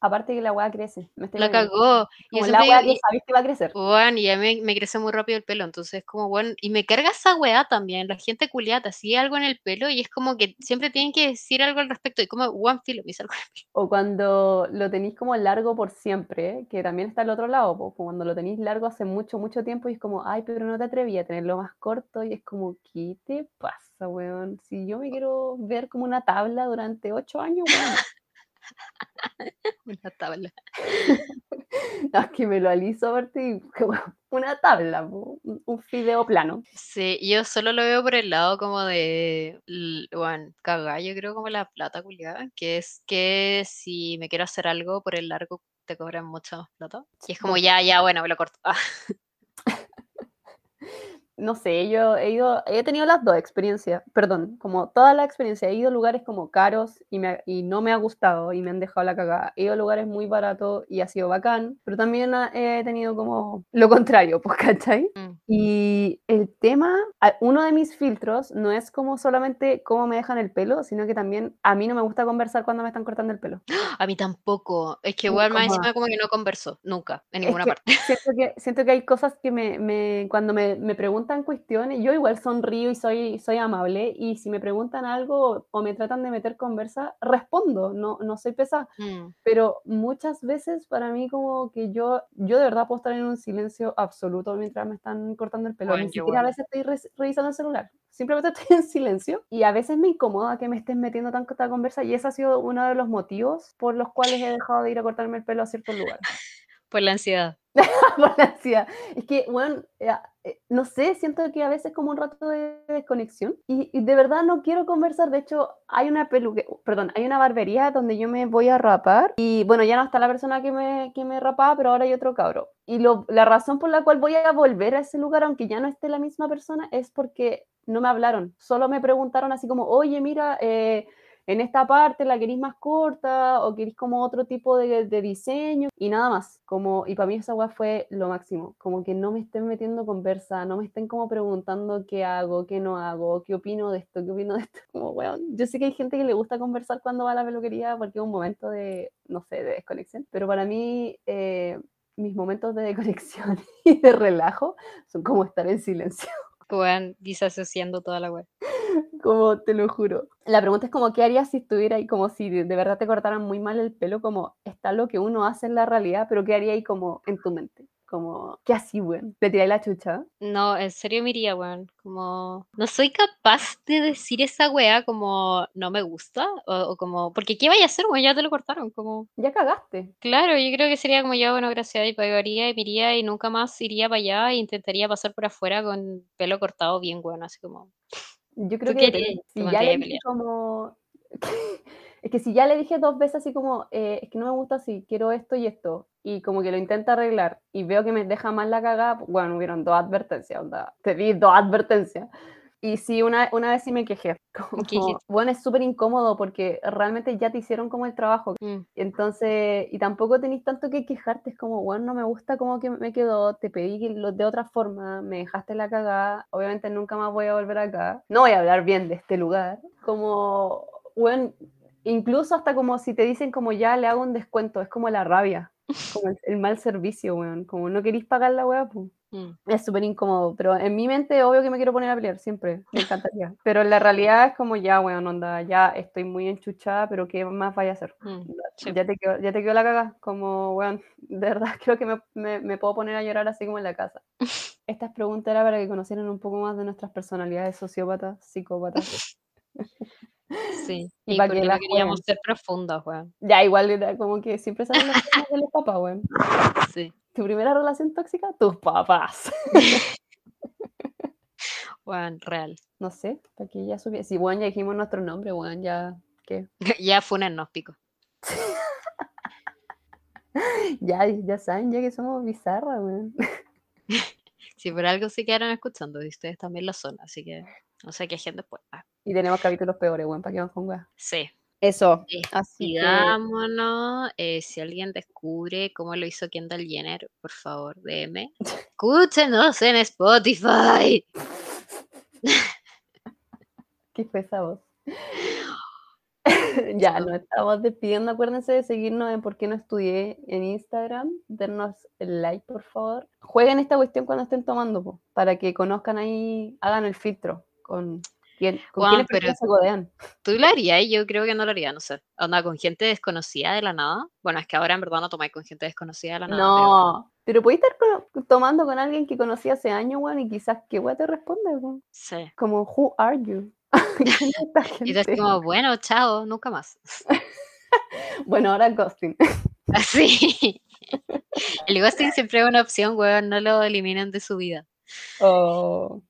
Aparte que la weá crece. Me
La cagó. Y
la weá que sabes que va a crecer.
Bueno, y ya me, me crece muy rápido el pelo, entonces como bueno, y me carga esa weá también, la gente culiata, sigue algo en el pelo y es como que siempre tienen que decir algo al respecto, y como one filo, me salgo.
O cuando lo tenéis como largo por siempre, que también está al otro lado, po, cuando lo tenéis largo hace mucho, mucho tiempo y es como, ay, pero no te atreví a tenerlo más corto y es como, ¿qué te pasa, weón? Si yo me quiero ver como una tabla durante ocho años, weón. [LAUGHS] [LAUGHS]
Una tabla. [LAUGHS]
No, es que me lo aliso aparte [LAUGHS] una tabla, un fideo plano.
Sí, yo solo lo veo por el lado como de, bueno, cagar, yo creo como la plata culiada, que es que si me quiero hacer algo por el largo te cobran mucha más plata. Y es como, ya, ya, bueno, me lo corto. Ah,
No sé, yo he ido, he tenido las dos experiencias, perdón, como toda la experiencia, he ido a lugares como caros y, me y no me ha gustado y me han dejado la cagada. He ido a lugares muy baratos y ha sido bacán, pero también he tenido como lo contrario, [LAUGHS] pues, ¿cachai?
mm.
Y el tema, uno de mis filtros no es como solamente cómo me dejan el pelo, sino que también a mí no me gusta conversar cuando me están cortando el pelo. [GASPS]
A mí tampoco. Es que igual más encima como que no conversó, nunca, en
Es
ninguna
que
parte.
siento que, siento que hay cosas que me, me- cuando me, me preguntan cuestiones, yo igual sonrío y soy, soy amable, y si me preguntan algo o me tratan de meter conversa, respondo, no, no soy pesada,
Mm.
pero muchas veces para mí como que yo, yo de verdad puedo estar en un silencio absoluto mientras me están cortando el pelo,
Bueno,
ni siquiera a
igual.
veces estoy re- revisando el celular, simplemente [LAUGHS] estoy en silencio y a veces me incomoda que me estés metiendo tanta conversa y ese ha sido uno de los motivos por los cuales he dejado de ir a cortarme el pelo a ciertos lugares. [LAUGHS]
Por la ansiedad. [LAUGHS]
por. Es que, bueno, no sé, siento que a veces como un rato de desconexión y, de verdad no quiero conversar. De hecho, hay una peluque, perdón, hay una barbería donde yo me voy a rapar y bueno, ya no está la persona que me, que me rapaba, pero ahora hay otro cabro. Y la razón por la cual voy a volver a ese lugar, aunque ya no esté la misma persona, es porque no me hablaron. Solo me preguntaron así como, oye, mira, eh, en esta parte la queréis más corta o queréis como otro tipo de, diseño y nada más. Como, y para mí esa weá fue lo máximo. Como que no me estén metiendo conversa, no me estén como preguntando qué hago, qué no hago, qué opino de esto, qué opino de esto. [LAUGHS] Como, weón, yo sé que hay gente que le gusta conversar cuando va a la peluquería porque es un momento de, no sé, de desconexión. Pero para mí, eh, mis momentos de desconexión [LAUGHS] y de relajo son como estar en silencio.
Bueno, disasociando toda la web. [LAUGHS]
Como te lo juro. La pregunta es como, ¿qué harías si estuviera ahí como si de, verdad te cortaran muy mal el pelo? Como está lo que uno hace en la realidad, pero ¿qué haría ahí como en tu mente? Como, ¿qué así, weón? ¿Te tiráis la chucha?
No, en serio me iría, weón. Como, no soy capaz de decir esa weá como no me gusta. O, o como, porque ¿qué vaya a hacer, weón? Ya te lo cortaron. Como,
Ya cagaste.
claro, yo creo que sería como ya, bueno, gracias. Y pagaría y me iría y nunca más iría para allá e intentaría pasar por afuera con pelo cortado bien, weón. Así como,
Yo creo
¿tú
que si ya le dije como... [LAUGHS] es que si ya le dije dos veces así como, eh, es que no me gusta así, quiero esto y esto, y como que lo intenta arreglar y veo que me deja mal la cagada, bueno, hubieron dos advertencias, onda, te di dos advertencias. Y sí, una, una vez sí me quejé. [LAUGHS] Como, bueno, es súper incómodo porque realmente ya te hicieron como el trabajo.
Mm,
Entonces, y tampoco tenéis tanto que quejarte, es como, bueno, no me gusta cómo que me quedó, te pedí que lo de otra forma, me dejaste la cagada, obviamente nunca más voy a volver acá, no voy a hablar bien de este lugar, como, bueno, incluso hasta como si te dicen como ya le hago un descuento, es como la rabia, como el, el mal servicio, weón, como no queréis pagar la weá, pues.
Mm.
Es súper incómodo, pero en mi mente obvio que me quiero poner a pelear siempre, me encantaría. [LAUGHS] Pero en la realidad es como ya, weón, onda, ya estoy muy enchuchada, pero ¿qué más vaya a hacer?
Mm, sí.
Ya te quedó, ya te la caga, como, weón, [LAUGHS] de verdad [LAUGHS] creo que me, me- me puedo poner a llorar así como en la casa. Estas preguntas era para que conocieran un poco más de nuestras personalidades sociópatas, psicópatas.
Sí.
Y
Y
pa' que las
queríamos ser profundas, weón.
Ya, igual era como que siempre salen los temas de los papás, weón. [LAUGHS]
Sí.
¿Tu primera relación tóxica? Tus papás. [LAUGHS]
Weón, real.
No sé, para que ya supiera. Si, weón, ya dijimos nuestro nombre, weón, ya, ¿qué? [LAUGHS]
ya funennos, pico.
Ya, ya saben, ya que somos bizarras, weón.
Si por algo se quedaron escuchando, y ustedes también lo son, así que no sé qué gente después. Ah,
Y tenemos capítulos peores, weón, para que vamos con
sí,
Eso. Así que.
Despidámonos. eh, si alguien descubre cómo lo hizo Kendall Jenner, por favor, DM. Escúchenos en Spotify. [LAUGHS]
¿Qué fue esa voz? [LAUGHS] ya, nos estamos despidiendo. Acuérdense de seguirnos en Por qué no estudié en Instagram. Denos el like, por favor. Jueguen esta cuestión cuando estén tomando, po, para que conozcan ahí, hagan el filtro con quién, con quiénes
pero-
se codean.
¿Tú lo harías? Yo creo que no lo haría, no sé. Onda con gente desconocida de la nada. Bueno, es que ahora en verdad no tomáis con gente desconocida de la nada. pero-
No, pero podéis estar con- tomando con alguien que conocí hace años, weón, y quizás que weón te responde, weón.
Sí.
Como, who are you? [LAUGHS] ¿Quién es esta [LAUGHS]
Y tú es como, bueno, chao, nunca más. [LAUGHS]
Bueno, ahora ghosting.
Así. El ghosting siempre es una opción, weón. No lo eliminen de su vida.
Oh.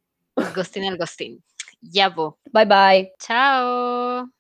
El ghosting. Ya, po.
Bye bye.
Chao.